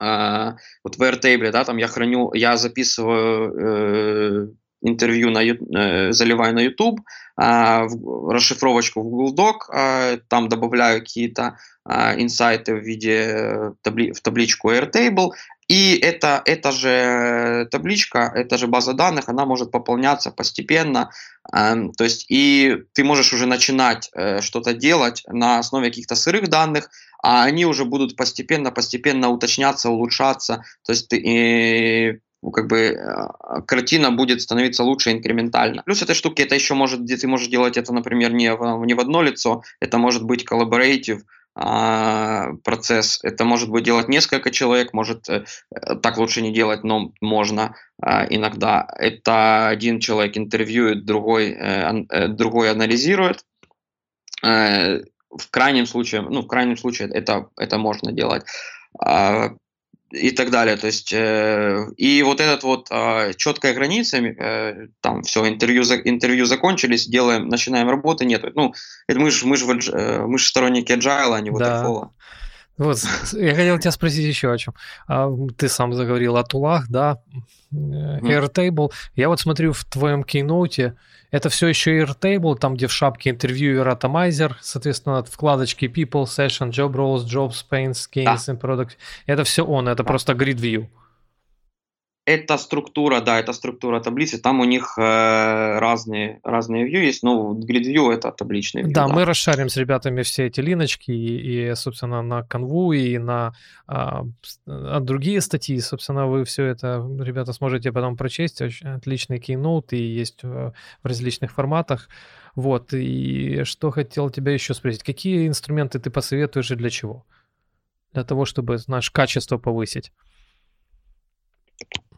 э, вот в Airtable, да, там я храню, я записываю э, интервью на, э, заливаю на YouTube, э, в, расшифровочку в Google Doc, э, там добавляю какие-то э, инсайты в виде табли, в табличку Airtable, и это, эта же табличка, эта же база данных, она может пополняться постепенно, э, то есть и ты можешь уже начинать э, что-то делать на основе каких-то сырых данных, а они уже будут постепенно-постепенно уточняться, улучшаться, то есть ты, ну, как бы э, картина будет становиться лучше инкрементально. Плюс этой штуки это еще может, где ты можешь делать это, например, не в, не в одно лицо, это может быть а, процесс. Это может быть делать несколько человек, может э, так лучше не делать, но можно а, иногда. Это один человек интервьюет, другой, э, другой анализирует. В крайнем случае, ну, в крайнем случае это, это можно делать. А, и так далее. То есть, э, и вот этот вот э, четкая граница, э, там все, интервью, интервью закончились, делаем, начинаем работу, нет. Ну, это мы же мы ж, э, мы ж сторонники agile, а не waterfall. Да. Вот, я хотел тебя спросить еще о чем. А, ты сам заговорил о тулах, да, Airtable. Я вот смотрю в твоем кейноуте, это все еще Airtable, там, где в шапке интервьюер Atomizer, соответственно, вкладочки People, Session, Job Roles, Jobs, Pains, Gains да. and Product. Это все он, это да. просто grid view. Это структура, да, это структура таблицы. Там у них э, разные, разные view есть, но grid view это табличный view. Да, да, мы расшарим с ребятами все эти линочки и, и собственно, на канву и на а, а, другие статьи. Собственно, вы все это, ребята, сможете потом прочесть. Очень отличный keynote и есть в, в различных форматах. Вот, и что хотел тебя еще спросить. Какие инструменты ты посоветуешь и для чего? Для того, чтобы, знаешь, качество повысить.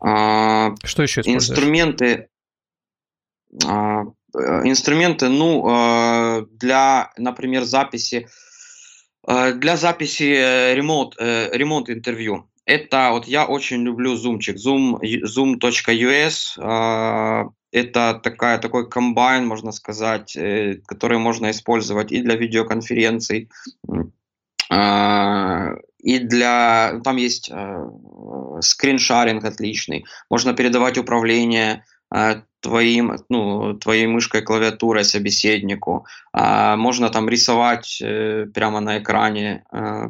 А, Что еще используешь? Инструменты, а, э, инструменты, ну, а, для, например, записи, для записи ремонт, ремонт интервью. Это вот я очень люблю зумчик, zoom, zoom.us, это такая, такой комбайн, можно сказать, э, который можно использовать и для видеоконференций, и для... Там есть э, скриншаринг отличный. Можно передавать управление э, твоим, ну, твоей мышкой, клавиатурой собеседнику. Э, можно там рисовать э, прямо на экране э,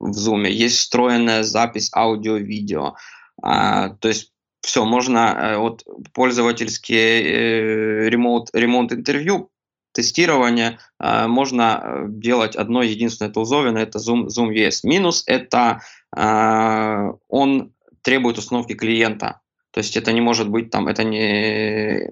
в Zoom. Есть встроенная запись аудио-видео. Э, то есть все, можно э, вот пользовательские э, ремонт, тестирования э, можно э, делать одно единственное тулзовина, это Zoom, Zoom VS. Минус это э, он требует установки клиента. То есть это не может быть там, это не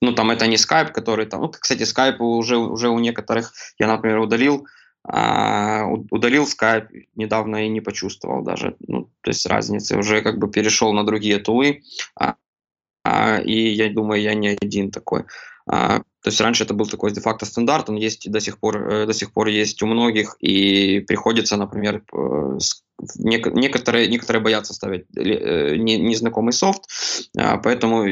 ну там это не Skype, который там, ну, кстати, Skype уже, уже у некоторых, я, например, удалил, а, удалил Skype недавно и не почувствовал даже, ну, то есть разницы, уже как бы перешел на другие тулы, а, а, и я думаю, я не один такой. А, то есть раньше это был такой де-факто стандарт, он есть до сих пор, э, до сих пор есть у многих, и приходится, например, некоторые, некоторые боятся ставить э, незнакомый софт, а, поэтому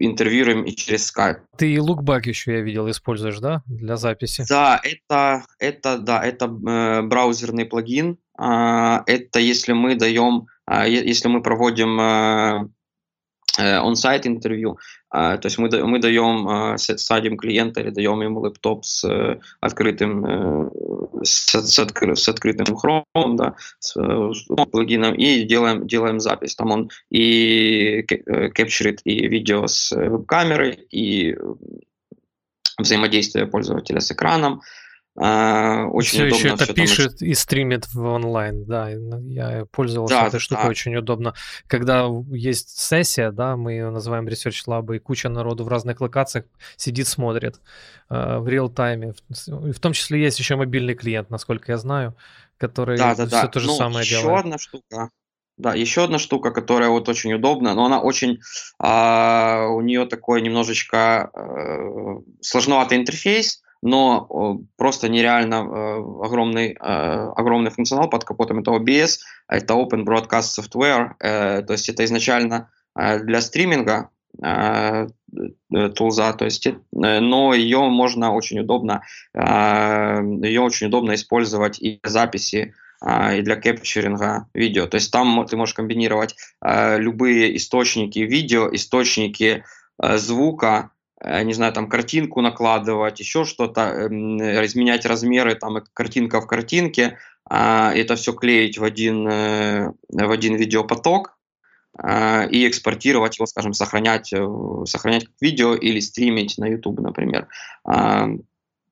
интервьюируем и через Skype. Ты Lookback еще, я видел, используешь, да, для записи? Да, это, это, да, это э, браузерный плагин. Э, это если мы даем, э, если мы проводим он-сайт интервью, то есть мы, мы даем, садим клиента или даем ему лэптоп с открытым, с, с, откры, с открытым Chrome, да, с, с плагином и делаем, делаем запись. Там он и капчурит и видео с веб-камеры, и взаимодействие пользователя с экраном, а, очень все удобно. еще это все пишет там... и стримит в онлайн, да. Я пользовался да, этой штукой, да. очень удобно. Когда есть сессия, да, мы ее называем Research Lab, и куча народу в разных локациях сидит, смотрит э, в реал-тайме. В, в том числе есть еще мобильный клиент, насколько я знаю, который да, да, все да. то же ну, самое еще делает. Еще одна штука. Да, еще одна штука, которая вот очень удобна, но она очень, а, у нее такой немножечко а, сложноватый интерфейс, но просто нереально э, огромный, э, огромный функционал под капотом. Это OBS, это Open Broadcast Software, э, то есть это изначально для стриминга тулза, то есть, но ее можно очень удобно, ее очень удобно использовать и для записи, и для кэпчеринга видео. То есть там ты можешь комбинировать любые источники видео, источники звука, не знаю, там картинку накладывать, еще что-то, эм, изменять размеры, там картинка в картинке, а, это все клеить в один, э, в один видеопоток а, и экспортировать его, скажем, сохранять, э, сохранять видео или стримить на YouTube, например. А,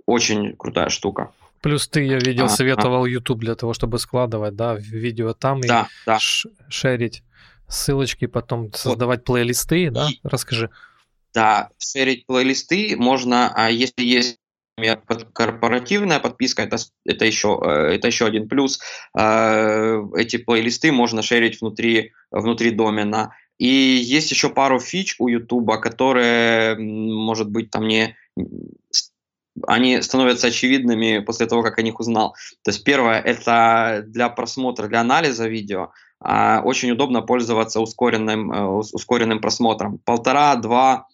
очень крутая штука. Плюс ты, я видел, советовал YouTube для того, чтобы складывать, да, видео там да, и да. шерить ссылочки, потом создавать вот. плейлисты, да? И, Расскажи. Да, шерить плейлисты можно, а если есть корпоративная подписка, это, это, еще, э, это еще один плюс. Э, эти плейлисты можно шерить внутри, внутри домена. И есть еще пару фич у YouTube, которые, может быть, там не они становятся очевидными после того, как о них узнал. То есть первое, это для просмотра, для анализа видео а, очень удобно пользоваться ускоренным, э, ускоренным просмотром. Полтора-два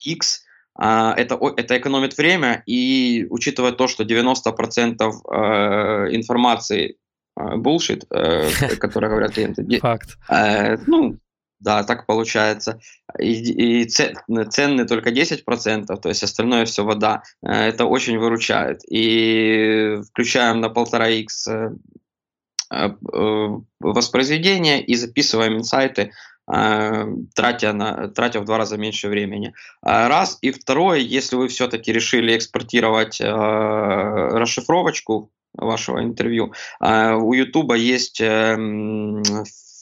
X, а, это, это экономит время, и учитывая то, что 90% э, информации bullshit, э, [laughs] которые говорят клиенты. Факт. Э, ну, да, так получается. И, и ценны только 10%, то есть остальное все вода. Это очень выручает. И включаем на 1,5x воспроизведение и записываем инсайты Э, тратя, на, тратя в два раза меньше времени. А раз. И второе, если вы все-таки решили экспортировать э, расшифровочку вашего интервью, э, у YouTube есть, э,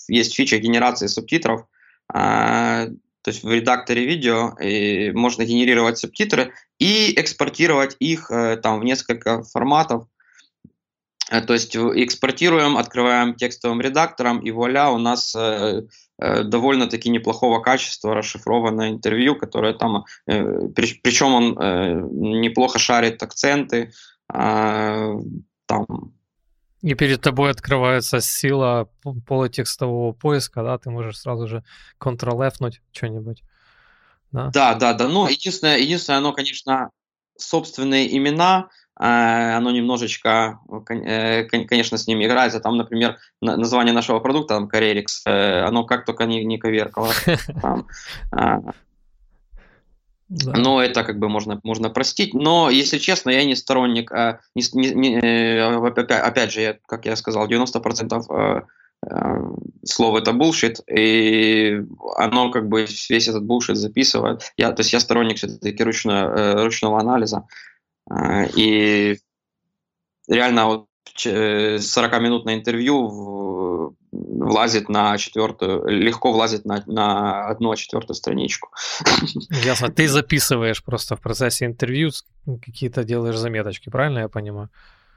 есть фича генерации субтитров, э, то есть в редакторе видео и можно генерировать субтитры и экспортировать их э, там в несколько форматов. Э, то есть экспортируем, открываем текстовым редактором, и вуаля, у нас э, Э, довольно-таки неплохого качества расшифрованное интервью, которое там, э, причем он э, неплохо шарит акценты, а, там и перед тобой открывается сила полутекстового поиска, да, ты можешь сразу же Ctrl-F что-нибудь. Да? да, да, да. Ну, единственное, единственное, оно, конечно, собственные имена, оно немножечко, э, конечно, с ними играется. Там, например, название нашего продукта, там, Carerix, э, оно как только не, не коверкало. [laughs] А. Да. Но это как бы можно, можно простить. Но, если честно, я не сторонник, а, не, не, э, опять, опять же, я, как я сказал, 90% слов это bullshit, и оно как бы весь этот bullshit записывает. Я, то есть я сторонник все-таки ручного, ручного анализа. И реально вот 40-минутное интервью влазит на четвертую, легко влазит на, на одну четвертую страничку. [laughs] Ясно. Ты записываешь просто в процессе интервью, какие-то делаешь заметочки, правильно я понимаю?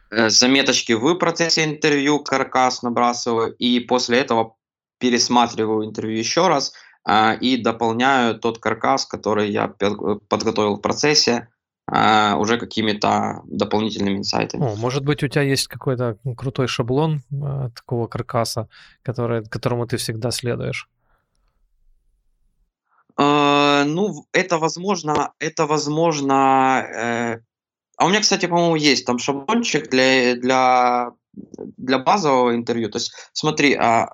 Э, заметочки в процессе интервью, каркас набрасываю, и после этого пересматриваю интервью еще раз а, и дополняю тот каркас, который я подготовил в процессе, а, уже какими-то дополнительными инсайтами. О, может быть, у тебя есть какой-то крутой шаблон а, такого каркаса, который, которому ты всегда следуешь? Uh, ну, это возможно, это возможно. Э, а у меня, кстати, по-моему, есть там шаблончик для для для базового интервью. То есть, смотри, а,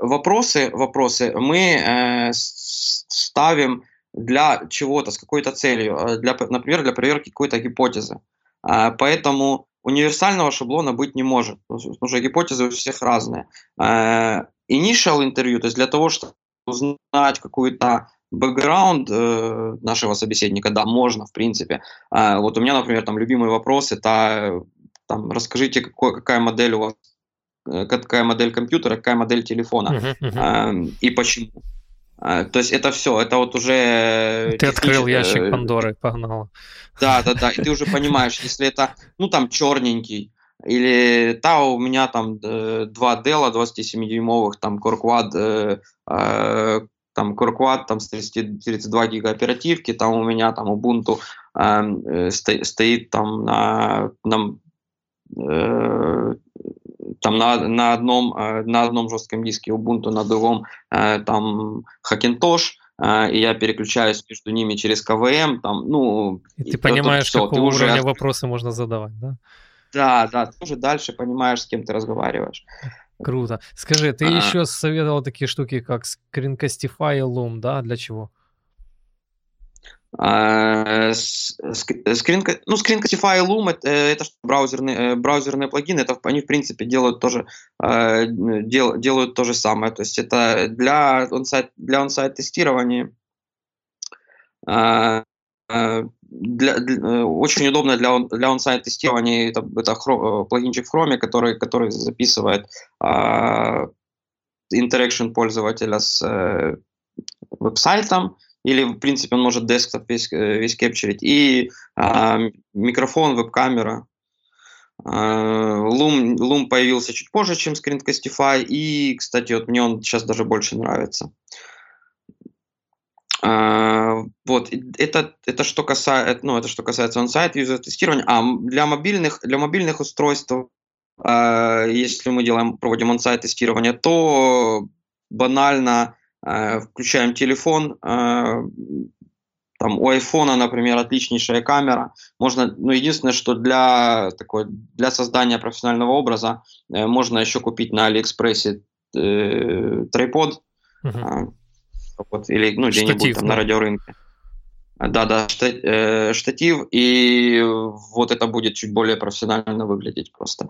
вопросы, вопросы мы э, ставим для чего-то, с какой-то целью, э, для, например, для проверки какой-то гипотезы. А, поэтому универсального шаблона быть не может, потому что гипотезы у всех разные. А, initial интервью, то есть для того, чтобы узнать какую-то бэкграунд э, нашего собеседника, да, можно, в принципе. А, вот у меня, например, там любимый вопрос это там, расскажите, какой, какая модель у вас, э, какая модель компьютера, какая модель телефона uh-huh, uh-huh. и почему. А, то есть это все, это вот уже... Ты открыл ящик Пандоры, погнал. Да, да, да, и ты уже понимаешь, [laughs] если это, ну там черненький, или та у меня там э, два Dell 27-дюймовых, там э, э, там Quad там с 30, 32 гига оперативки, там у меня там Ubuntu э, стоит там на, на э, там на, на, одном, э, на одном жестком диске Ubuntu, на другом э, там Hackintosh, э, и я переключаюсь между ними через КВМ, там, ну... И ты понимаешь, все, какого ты уровня уже... вопросы можно задавать, да? Да, да, ты уже дальше понимаешь, с кем ты разговариваешь. Круто. Скажи, ты а... еще советовал такие штуки, как Screencastify и Loom, да? Для чего? Screen, ну, Screencastify и Loom это, это браузерные, э, браузерные плагины, это они в принципе делают тоже, э, дел, делают то же самое. То есть это для on-site, для on-site тестирования э, для, для, очень удобно для, для on-site тестирования это, это хро, плагинчик в Chrome, который, который записывает interaction пользователя с э, веб-сайтом, или, в принципе, он может десктоп весь, э, весь кепчерить, и а, микрофон, веб-камера. А, Loom, Loom появился чуть позже, чем Screencastify, и, кстати, вот мне он сейчас даже больше нравится. А, вот, это, это, что касается, ну, это что касается on-site тестирования. А для мобильных, для мобильных устройств, а, если мы делаем, проводим on-site тестирование, то банально включаем телефон, э, там у айфона, например, отличнейшая камера. Можно, ну, единственное, что для такой, для создания профессионального образа э, можно еще купить на Алиэкспрессе э, трипод, uh-huh. вот, или ну где-нибудь там да. на радиорынке. Да, да, штатив, и вот это будет чуть более профессионально выглядеть просто.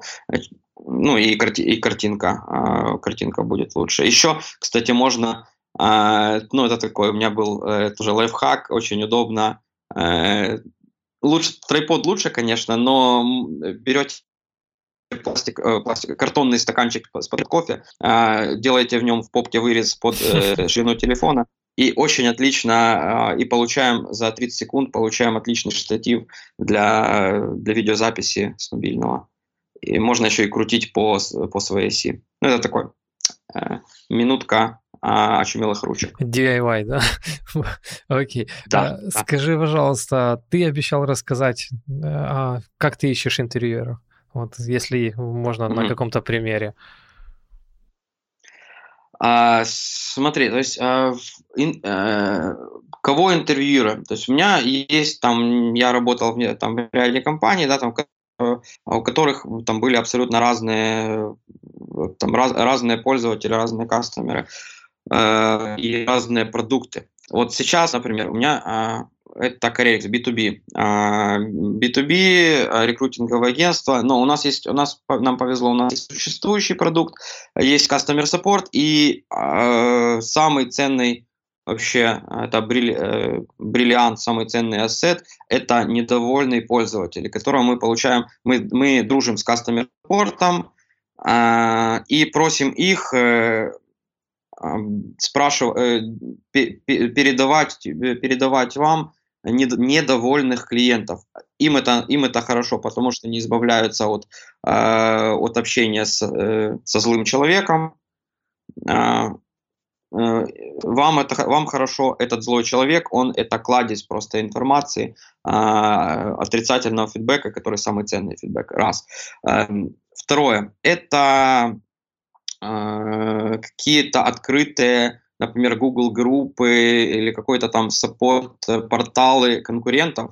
Ну и, карти- и картинка, картинка будет лучше. Еще, кстати, можно а, ну, это такой, у меня был э, тоже лайфхак, очень удобно. Э, лучше, трайпод лучше, конечно, но берете пластик, э, пластик, картонный стаканчик под кофе, э, делаете в нем в попке вырез под э, ширину телефона, и очень отлично, э, и получаем за 30 секунд, получаем отличный штатив для, для видеозаписи с мобильного. И можно еще и крутить по, по своей оси. Ну, это такой э, минутка а, очумелых ручек. DIY, да? [laughs] Окей. Да, а, Скажи, пожалуйста, ты обещал рассказать, а, как ты ищешь интерьеров? Вот если можно mm-hmm. на каком-то примере. А, смотри, то есть а, ин, а, кого интервьюируем? То есть у меня есть там, я работал в, там, в ряде компаний, да, там, у которых там были абсолютно разные, там, раз, разные пользователи, разные кастомеры. Э, и разные продукты. Вот сейчас, например, у меня э, это Carex B2B. B2B рекрутинговое агентство, но у нас есть, у нас нам повезло, у нас есть существующий продукт, есть customer support и э, самый ценный вообще это бриллиант, самый ценный ассет, это недовольные пользователи, которого мы получаем, мы, мы дружим с customer support и просим их спрашивать, передавать, передавать вам недовольных клиентов. Им это, им это хорошо, потому что не избавляются от, э, от общения с, э, со злым человеком. Э, э, вам, это, вам хорошо этот злой человек, он это кладезь просто информации, э, отрицательного фидбэка, который самый ценный фидбэк. Раз. Э, второе. Это э, какие-то открытые например, Google группы или какой-то там саппорт э, порталы конкурентов,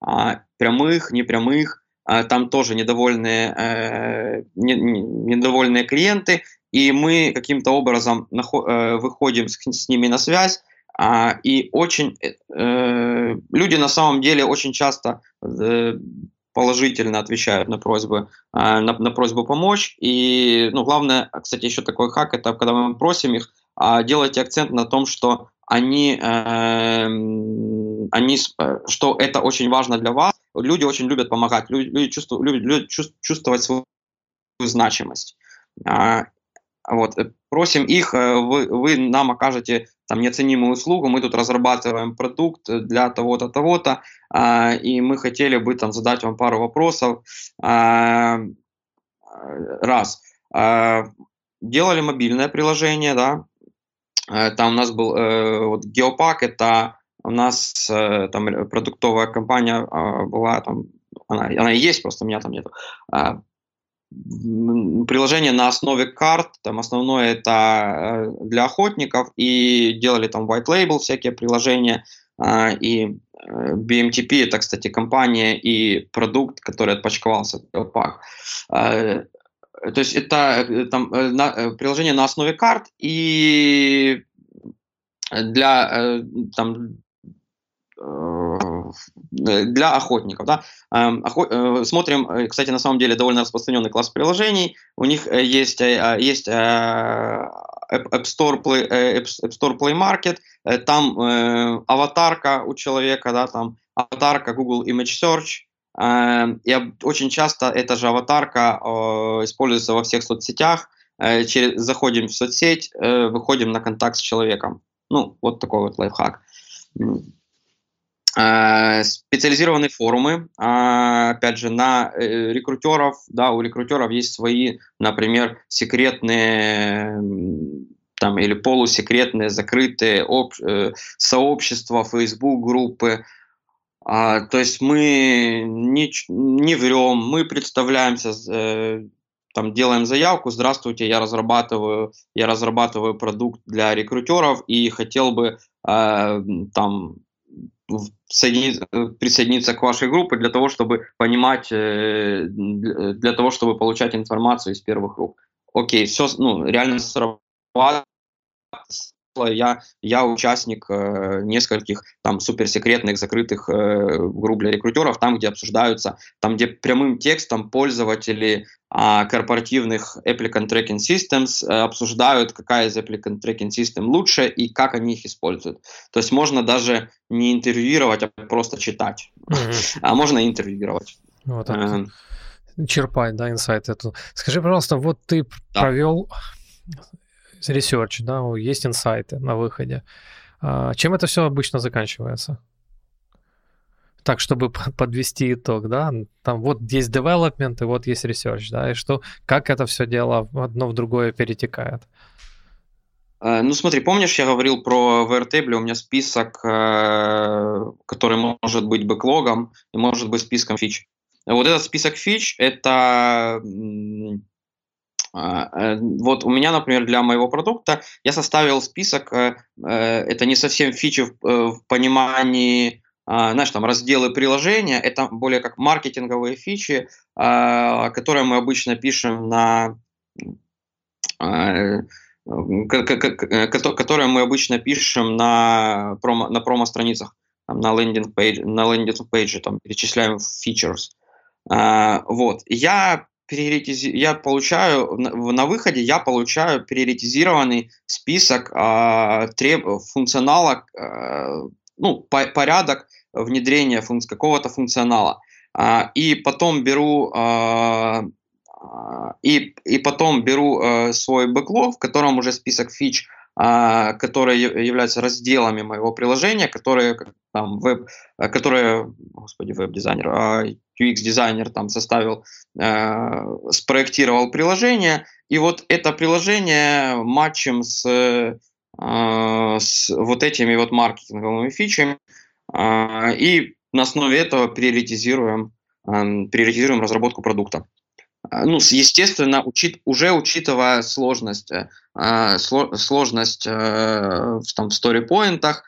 а, прямых, непрямых, а, там тоже недовольные, э, не, недовольные клиенты, и мы каким-то образом э, выходим с, ними на связь, а, и очень люди на самом деле очень часто положительно отвечают на просьбы, э, на, на просьбу помочь. И, ну, главное, кстати, еще такой хак, это когда мы просим их, а делайте акцент на том, что они, эм, они, э, что это очень важно для вас. Люди очень любят помогать, люди, люди, чувствуют, любят, любят чувствовать свою значимость. Вот. Э, просим их, э, вы, вы нам окажете там неоценимую услугу, мы тут разрабатываем продукт для того-то, того-то, а, и мы хотели бы там задать вам пару вопросов. А, раз. Делали мобильное приложение, да, Э, там у нас был э, вот Geopack, это у нас э, там продуктовая компания а, была, там, она, она и есть, просто меня там нету. А, приложение на основе карт, там основное это для охотников, и делали там white label всякие приложения, а, и BMTP это, кстати, компания и продукт, который отпочковался в Geopack. То есть это э, там, э, на, э, приложение на основе карт и для там, для охотников. Да? Эм, смотрим, кстати, на самом деле довольно распространенный класс приложений. У них есть, есть App Store Play, App Store Play Market, там аватарка у человека, да, там аватарка Google Image Search, Эм, и очень часто эта же аватарка используется во всех соцсетях. Э, через, заходим в соцсеть, э, выходим на контакт с человеком. Ну, вот такой вот лайфхак. Э, специализированные форумы, а, опять же, на рекрутеров, да, у рекрутеров есть свои, например, секретные там или полусекретные закрытые об, сообщества, Facebook группы, а, то есть мы не, не врем, мы представляемся, э, там делаем заявку, здравствуйте, я разрабатываю, я разрабатываю продукт для рекрутеров и хотел бы э, там соединиться, присоединиться к вашей группе для того, чтобы понимать, э, для того, чтобы получать информацию из первых рук. Окей, все, ну, реально срабатывает я, я участник э, нескольких там суперсекретных закрытых э, групп для рекрутеров, там, где обсуждаются, там, где прямым текстом пользователи э, корпоративных applicant tracking systems э, обсуждают, какая из applicant tracking system лучше и как они их используют. То есть можно даже не интервьюировать, а просто читать. Mm-hmm. [laughs] А можно интервьюировать. Вот это. Черпать, да, инсайт эту. Скажи, пожалуйста, вот ты да. провел ресерч, да, есть инсайты на выходе. А, чем это все обычно заканчивается? Так, чтобы [laughs] подвести итог, да, там вот есть development, и вот есть research, да, и что, как это все дело одно в другое перетекает? А, ну, смотри, помнишь, я говорил про Airtable, у меня список, э, который может быть бэклогом и может быть списком фич. Вот этот список фич — это вот у меня, например, для моего продукта я составил список, э, э, это не совсем фичи в понимании, а, знаешь, там разделы приложения, это более как маркетинговые фичи, а, которые мы обычно пишем на которые мы обычно пишем на промо, на промо-страницах, на лендинг-пейдже, на лендинг-пейдже, там, перечисляем features. Вот. Я приоритизи... я получаю на, выходе я получаю приоритизированный список э, треб... функционала, э, ну по порядок внедрения функ... какого-то функционала. Э, и потом беру э, и, и потом беру э, свой бэклог, в котором уже список фич которые являются разделами моего приложения, которые там веб, которые, господи, веб-дизайнер, UX-дизайнер там составил, э, спроектировал приложение, и вот это приложение матчем с, э, с вот этими вот маркетинговыми фичами, э, и на основе этого приоритизируем, э, приоритизируем разработку продукта. А, ну, естественно, учит, уже учитывая сложность, э, а, сложность э, в, там, в сторипоинтах,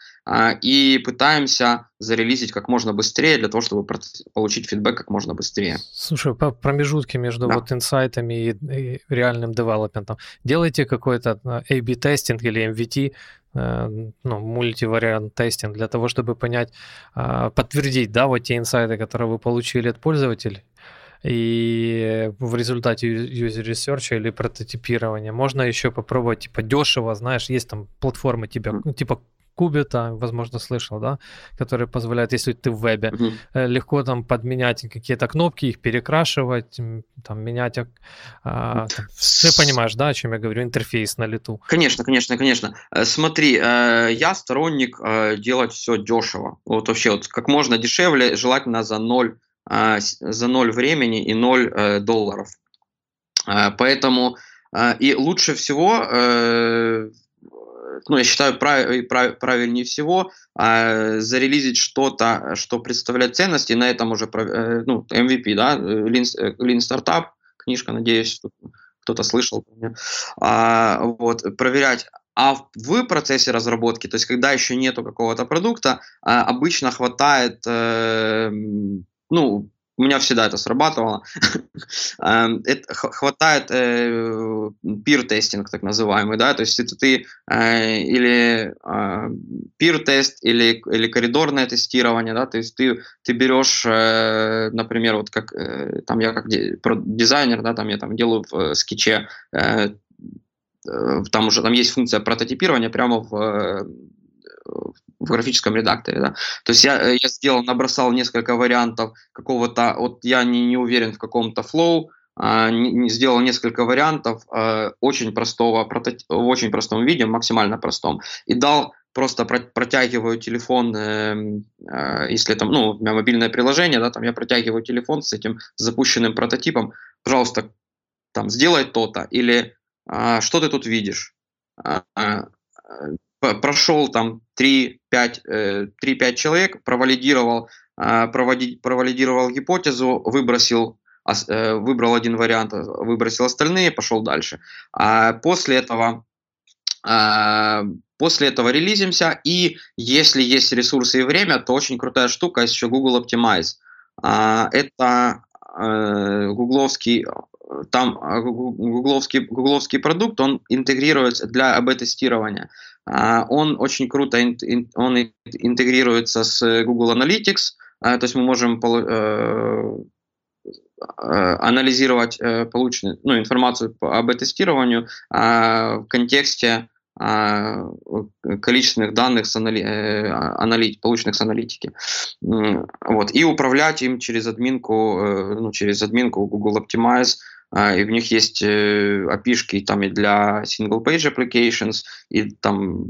и пытаемся зарелизить как можно быстрее для того, чтобы получить фидбэк как можно быстрее. Слушай, по промежутке между да. вот инсайтами и, и реальным девелопментом, делайте какой-то A-B-тестинг или MVT, э, ну, мультивариант тестинг для того, чтобы понять, подтвердить, да, вот те инсайты, которые вы получили от пользователей, и в результате user research или прототипирования можно еще попробовать типа дешево, знаешь, есть там платформы тебя, ну, типа Кубита, возможно, слышал, да, которые позволяют, если ты в вебе, mm-hmm. легко там подменять какие-то кнопки, их перекрашивать, там менять, а, там, ты понимаешь, да, о чем я говорю, интерфейс на лету. Конечно, конечно, конечно. Э, смотри, э, я сторонник делать все дешево, вот вообще вот как можно дешевле, желательно за ноль за ноль времени и ноль э, долларов. Поэтому и лучше всего, э, ну, я считаю, прав, прав, правильнее всего зарелизить что-то, что представляет ценность, и на этом уже, э, ну, MVP, да, Lean, Lean Startup, книжка, надеюсь, кто-то слышал. А, вот, проверять, а в процессе разработки, то есть когда еще нету какого-то продукта, обычно хватает э, ну, у меня всегда это срабатывало. [laughs] Эм, хватает э, пир-тестинг, так называемый, да, то есть это ты э, или э, пир-тест, или, или коридорное тестирование, да, то есть ты, ты берешь, например, вот как там я как дизайнер, да, там я там делаю в скетче, там уже там есть функция прототипирования прямо в в графическом редакторе. Да? То есть я, э, я сделал, набросал несколько вариантов какого-то, вот я не, не уверен в каком-то флоу, а, сделал несколько вариантов а, очень простого, в очень простом виде, максимально простом, и дал просто про, протягиваю телефон, э, э, если там, ну, у меня мобильное приложение, да, там я протягиваю телефон с этим запущенным прототипом, пожалуйста, там, сделай то-то, или э, что ты тут видишь? Прошел там 3-5 э, человек, провалидировал, а, провалидировал гипотезу, выбросил, э, выбрал один вариант, выбросил остальные, пошел дальше. А после этого а, После этого релизимся, и если есть ресурсы и время, то очень крутая штука, есть еще Google Optimize. А, это э, гугловский там гугловский, гугловский продукт, он интегрируется для АБ-тестирования. А, он очень круто он интегрируется с Google Analytics, а, то есть мы можем э, э, анализировать э, полученную ну, информацию об тестированию а, в контексте количественных данных, с анали... аналит... полученных с аналитики. Вот. И управлять им через админку, ну, через админку Google Optimize, а, и в них есть э, api там и для single-page applications, и там,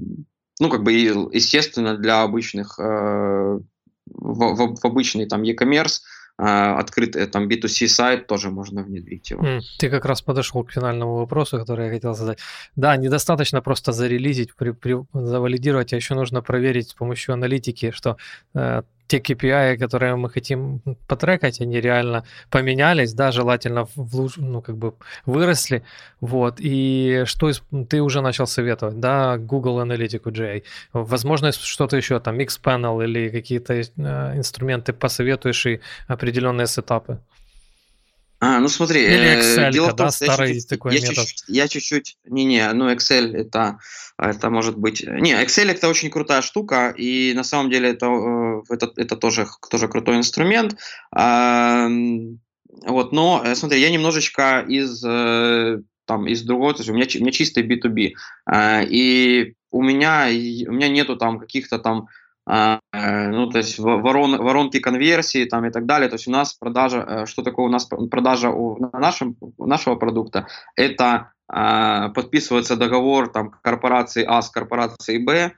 ну, как бы, естественно, для обычных, э, в, в, в обычный там e-commerce, а, открытый там B2C сайт тоже можно внедрить его. Ты как раз подошел к финальному вопросу, который я хотел задать. Да, недостаточно просто зарелизить, при, при, завалидировать, а еще нужно проверить с помощью аналитики, что э, те KPI, которые мы хотим потрекать, они реально поменялись, да, желательно в луч, ну, как бы выросли, вот, и что ты уже начал советовать, да, Google Analytics GA, возможно, что-то еще, там, Xpanel или какие-то э, инструменты посоветуешь и определенные сетапы? А, ну смотри, Или э, Excel, дело в том, да, старый я такой я метод. Чуть-чуть, я чуть-чуть, не-не, ну Excel это, это может быть, не, Excel это очень крутая штука, и на самом деле это, э, это, это тоже, тоже крутой инструмент. Вот, но, э, смотри, я немножечко из, там, из другого, то есть у меня, у меня чистый B2B, э, и у меня, у меня нету там каких-то там ну, то есть ворон, воронки конверсии там и так далее. То есть у нас продажа, что такое у нас продажа у нашем, нашего продукта? Это подписывается договор там корпорации А с корпорацией Б,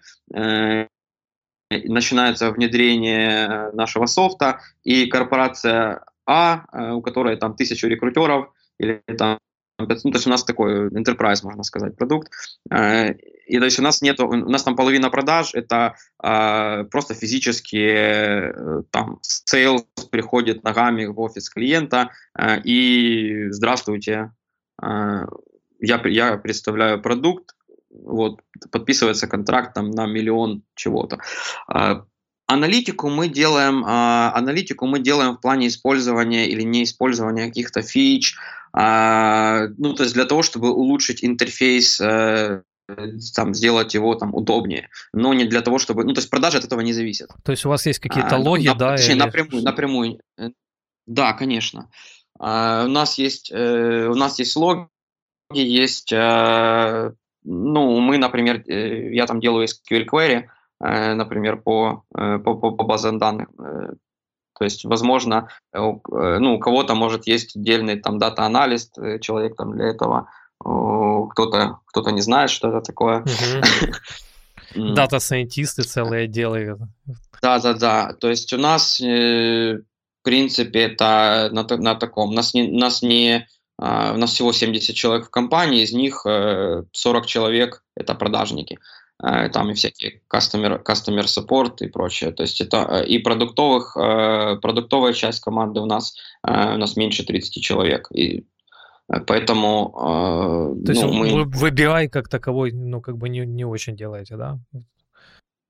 начинается внедрение нашего софта, и корпорация а, э, у которой там тысячу рекрутеров, или там ну, то есть у нас такой enterprise, можно сказать, продукт. Э, и то есть у нас нет, у нас там половина продаж это э, просто физически там sales приходит ногами в офис клиента и здравствуйте, я, я представляю продукт, вот, подписывается контракт там на миллион чего-то. Аналитику мы делаем, а, аналитику мы делаем в плане использования или неиспользования каких-то фич, а, ну то есть для того, чтобы улучшить интерфейс э, там, сделать его там удобнее, но не для того, чтобы, ну, то есть продажи от этого не зависят. То есть у вас есть какие-то а, логи, на, да? Точнее, или... напрямую, напрямую. Э, да, конечно. А, у нас есть, э, у нас есть логи, есть, э, ну, мы, например, э, я там делаю SQL query, Э, например, по, по, по, по базам данных. Э, то есть, возможно, ну, у кого-то может есть отдельный там дата-аналист, человек там для этого, кто-то кто не знает, что это такое. [laughs] Дата-сайентисты целые отделы. Да, да, да. То есть у нас, в принципе, это на, на таком. Нас не, нас не у нас всего 70 человек в компании, из них 40 человек это продажники. Э, там и всякие customer, customer support и прочее. То есть это э, и продуктовых, э, продуктовая часть команды у нас, у нас меньше 30 человек. И поэтому То есть ну, мы... вы BI как таковой, ну, как бы не, не очень делаете, да?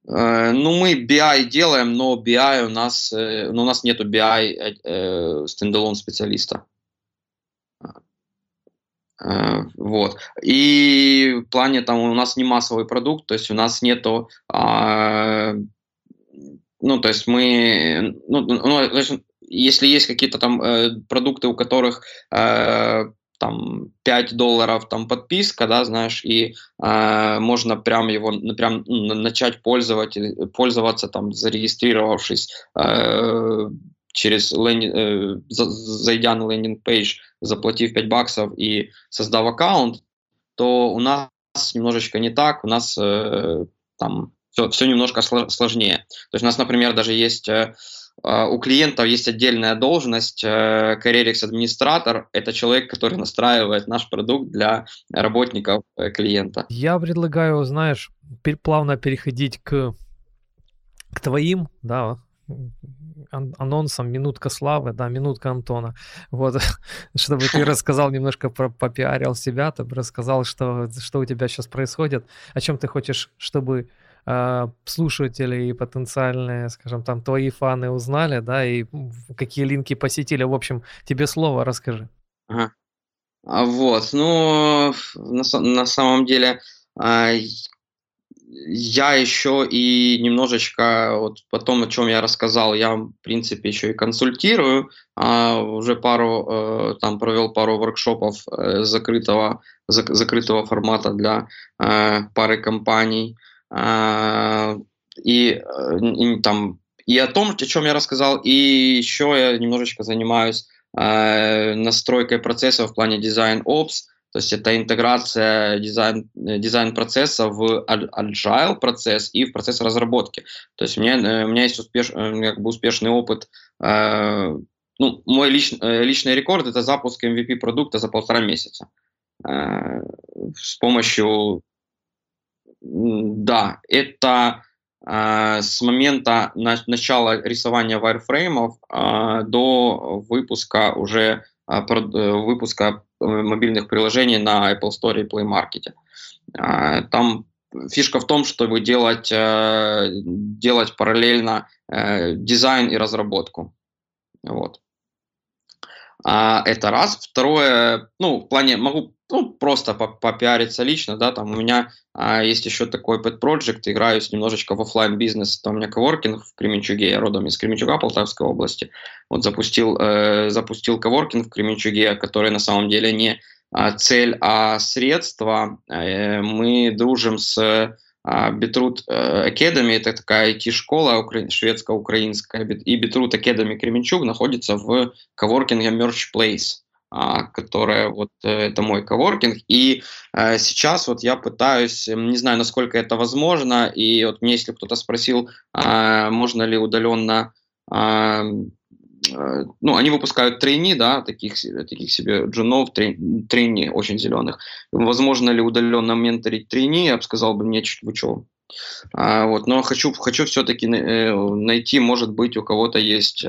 Ну, мы BI делаем, но BI у нас, ну, у нас нету BI стендалон специалиста. Э, вот. И в плане там у нас не массовый продукт, то есть у нас нету, а, ну, то есть мы, ну, ну если есть какие-то там э, продукты, у которых э, там 5 долларов там подписка, да, знаешь, и э, можно прям его прям начать пользовать, пользоваться там зарегистрировавшись э, через э, зайдя на лендинг-пейдж, заплатив 5 баксов и создав аккаунт, то у нас немножечко не так, у нас э, там все, все немножко сложнее. То есть у нас, например, даже есть э, э у клиентов есть отдельная должность, э, Careerix администратор, это человек, который настраивает наш продукт для работников э, клиента. Я предлагаю, знаешь, плавно переходить к, к твоим, да, анонсом «Минутка славы», да, «Минутка Антона». Вот, [laughs] чтобы ты [laughs] рассказал немножко, про, попиарил себя, ты бы рассказал, что, что у тебя сейчас происходит, о чем ты хочешь, чтобы э, слушатели и потенциальные, скажем, там, твои фаны узнали, да, и какие линки посетили. В общем, тебе слово расскажи. Ага. А вот, ну, на, на самом деле, а, я еще и немножечко, вот потом, о чем я рассказал, я, в принципе, еще и консультирую. А, уже пару, э, там провел пару воркшопов э, закрытого, зак, закрытого формата для э, пары компаний. Э, и, и, там, и о том, о чем я рассказал, и еще я немножечко занимаюсь настройкой процессов в плане дизайн-опс, то есть это интеграция дизайн, э, дизайн процесса в agile процесс и в процесс разработки. То есть у меня, э, у меня есть успеш, э, как бы успешный опыт. Ну, мой лич, личный рекорд это запуск MVP продукта за полтора месяца. С помощью, да, это с момента на, начала рисования э, до выпуска уже выпуска мобильных приложений на Apple Store и Play Market. А, там фишка в том, чтобы делать, э, делать параллельно э, дизайн и разработку. Вот. А, это раз. Второе, ну, в плане, могу ну, просто попиариться лично, да, там у меня а, есть еще такой pet project, играюсь немножечко в офлайн бизнес, там у меня коворкинг в Кременчуге, я родом из Кременчуга, Полтавской области, вот запустил, э, запустил коворкинг в Кременчуге, который на самом деле не а, цель, а средство. Э, мы дружим с Битрут э, Academy, это такая IT-школа шведско-украинская, и Битрут Academy Кременчуг находится в коворкинге Merch Place. А, которая вот э, это мой коворкинг. И э, сейчас вот я пытаюсь, не знаю, насколько это возможно, и вот мне, если кто-то спросил, а, можно ли удаленно а, ну, они выпускают трейни, да, таких, таких себе джунов, трейни очень зеленых. Возможно ли удаленно менторить трейни, я бы сказал бы, нет, вы чего. А, вот, но хочу, хочу все-таки э, найти, может быть, у кого-то есть,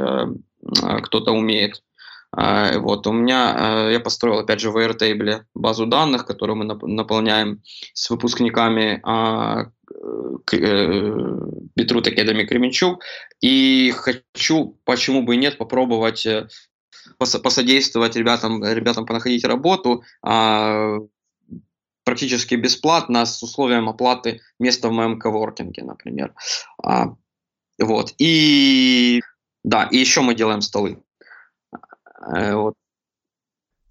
кто-то умеет а, вот, у меня, а, я построил, опять же, в Airtable базу данных, которую мы наполняем с выпускниками а, Битрут Academy Кременчук. И хочу, почему бы и нет, попробовать э, посодействовать ребятам, ребятам понаходить работу практически бесплатно с условием оплаты места в моем коворкинге, например. Вот. И да, и еще мы делаем столы. Э, вот.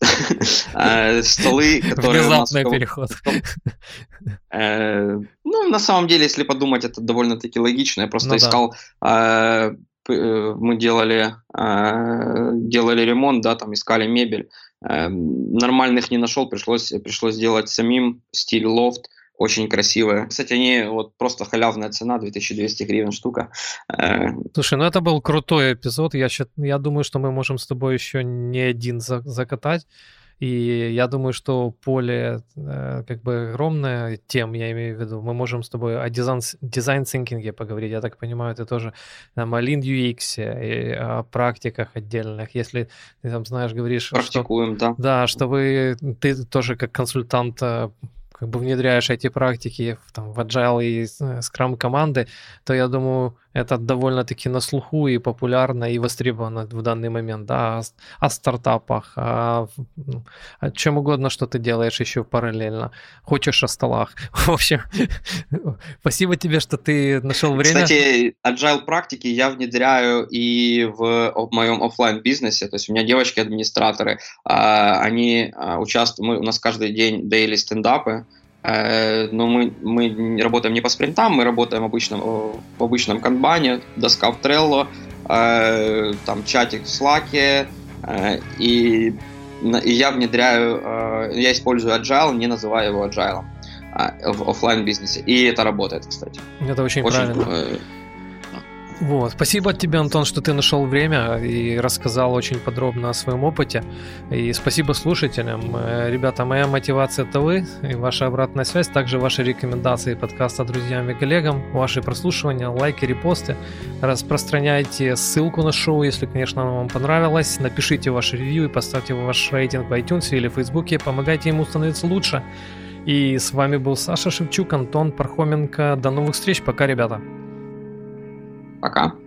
[laughs] Э, столы, которые Внезапный переход. Э, ну, на самом деле, если подумать, это довольно-таки логично. Я просто ну искал мы делали, делали ремонт, да, там искали мебель. Нормальных не нашел, пришлось, пришлось делать самим стиль лофт очень красивые. Кстати, они вот просто халявная цена, 2200 гривен штука. Э, Слушай, ну это был крутой эпизод. Я, я думаю, что мы можем с тобой еще не один за, закатать. И я думаю, что поле э, как бы огромное тем, я имею в виду. Мы можем с тобой о design, design thinking е поговорить. Я так понимаю, ты тоже там, о Lean UX, и о практиках отдельных. Если ты там знаешь, говоришь... Практикуем, что, да. Да, что вы, ты тоже как консультант э, как бы внедряешь эти практики в, там, в agile и scrum команды, то я думаю, это довольно-таки на слуху и популярно и востребовано в данный момент, да, о, о стартапах, о, ну, о чем угодно, что ты делаешь еще параллельно. Хочешь о столах. [laughs] В общем, спасибо тебе, что ты нашел время. Кстати, agile практики я внедряю и в, моем офлайн бизнесе, то есть у меня девочки-администраторы, а, они а, участвуют, мы, у нас каждый день daily стендапы, но мы, мы работаем не по спринтам, мы работаем обычном, в обычном канбане, доска в Trello, э, там чатик в Slack, э, и, и я внедряю, я использую Agile, не называю его Agile в офлайн бизнесе. И это работает, кстати. Это очень, очень правильно. Вот. Спасибо тебе, Антон, что ты нашел время и рассказал очень подробно о своем опыте. И спасибо слушателям. Э, ребята, моя мотивация это вы и ваша обратная связь, также ваши рекомендации подкаста друзьям и коллегам, ваши прослушивания, лайки, репосты. Распространяйте ссылку на шоу, если, конечно, оно вам понравилось. Напишите ваш ревью и поставьте ваш рейтинг в iTunes или в Фейсбуке. Помогайте ему становиться лучше. И с вами был Саша Шевчук, Антон Пархоменко. До новых встреч. Пока, ребята. Пока.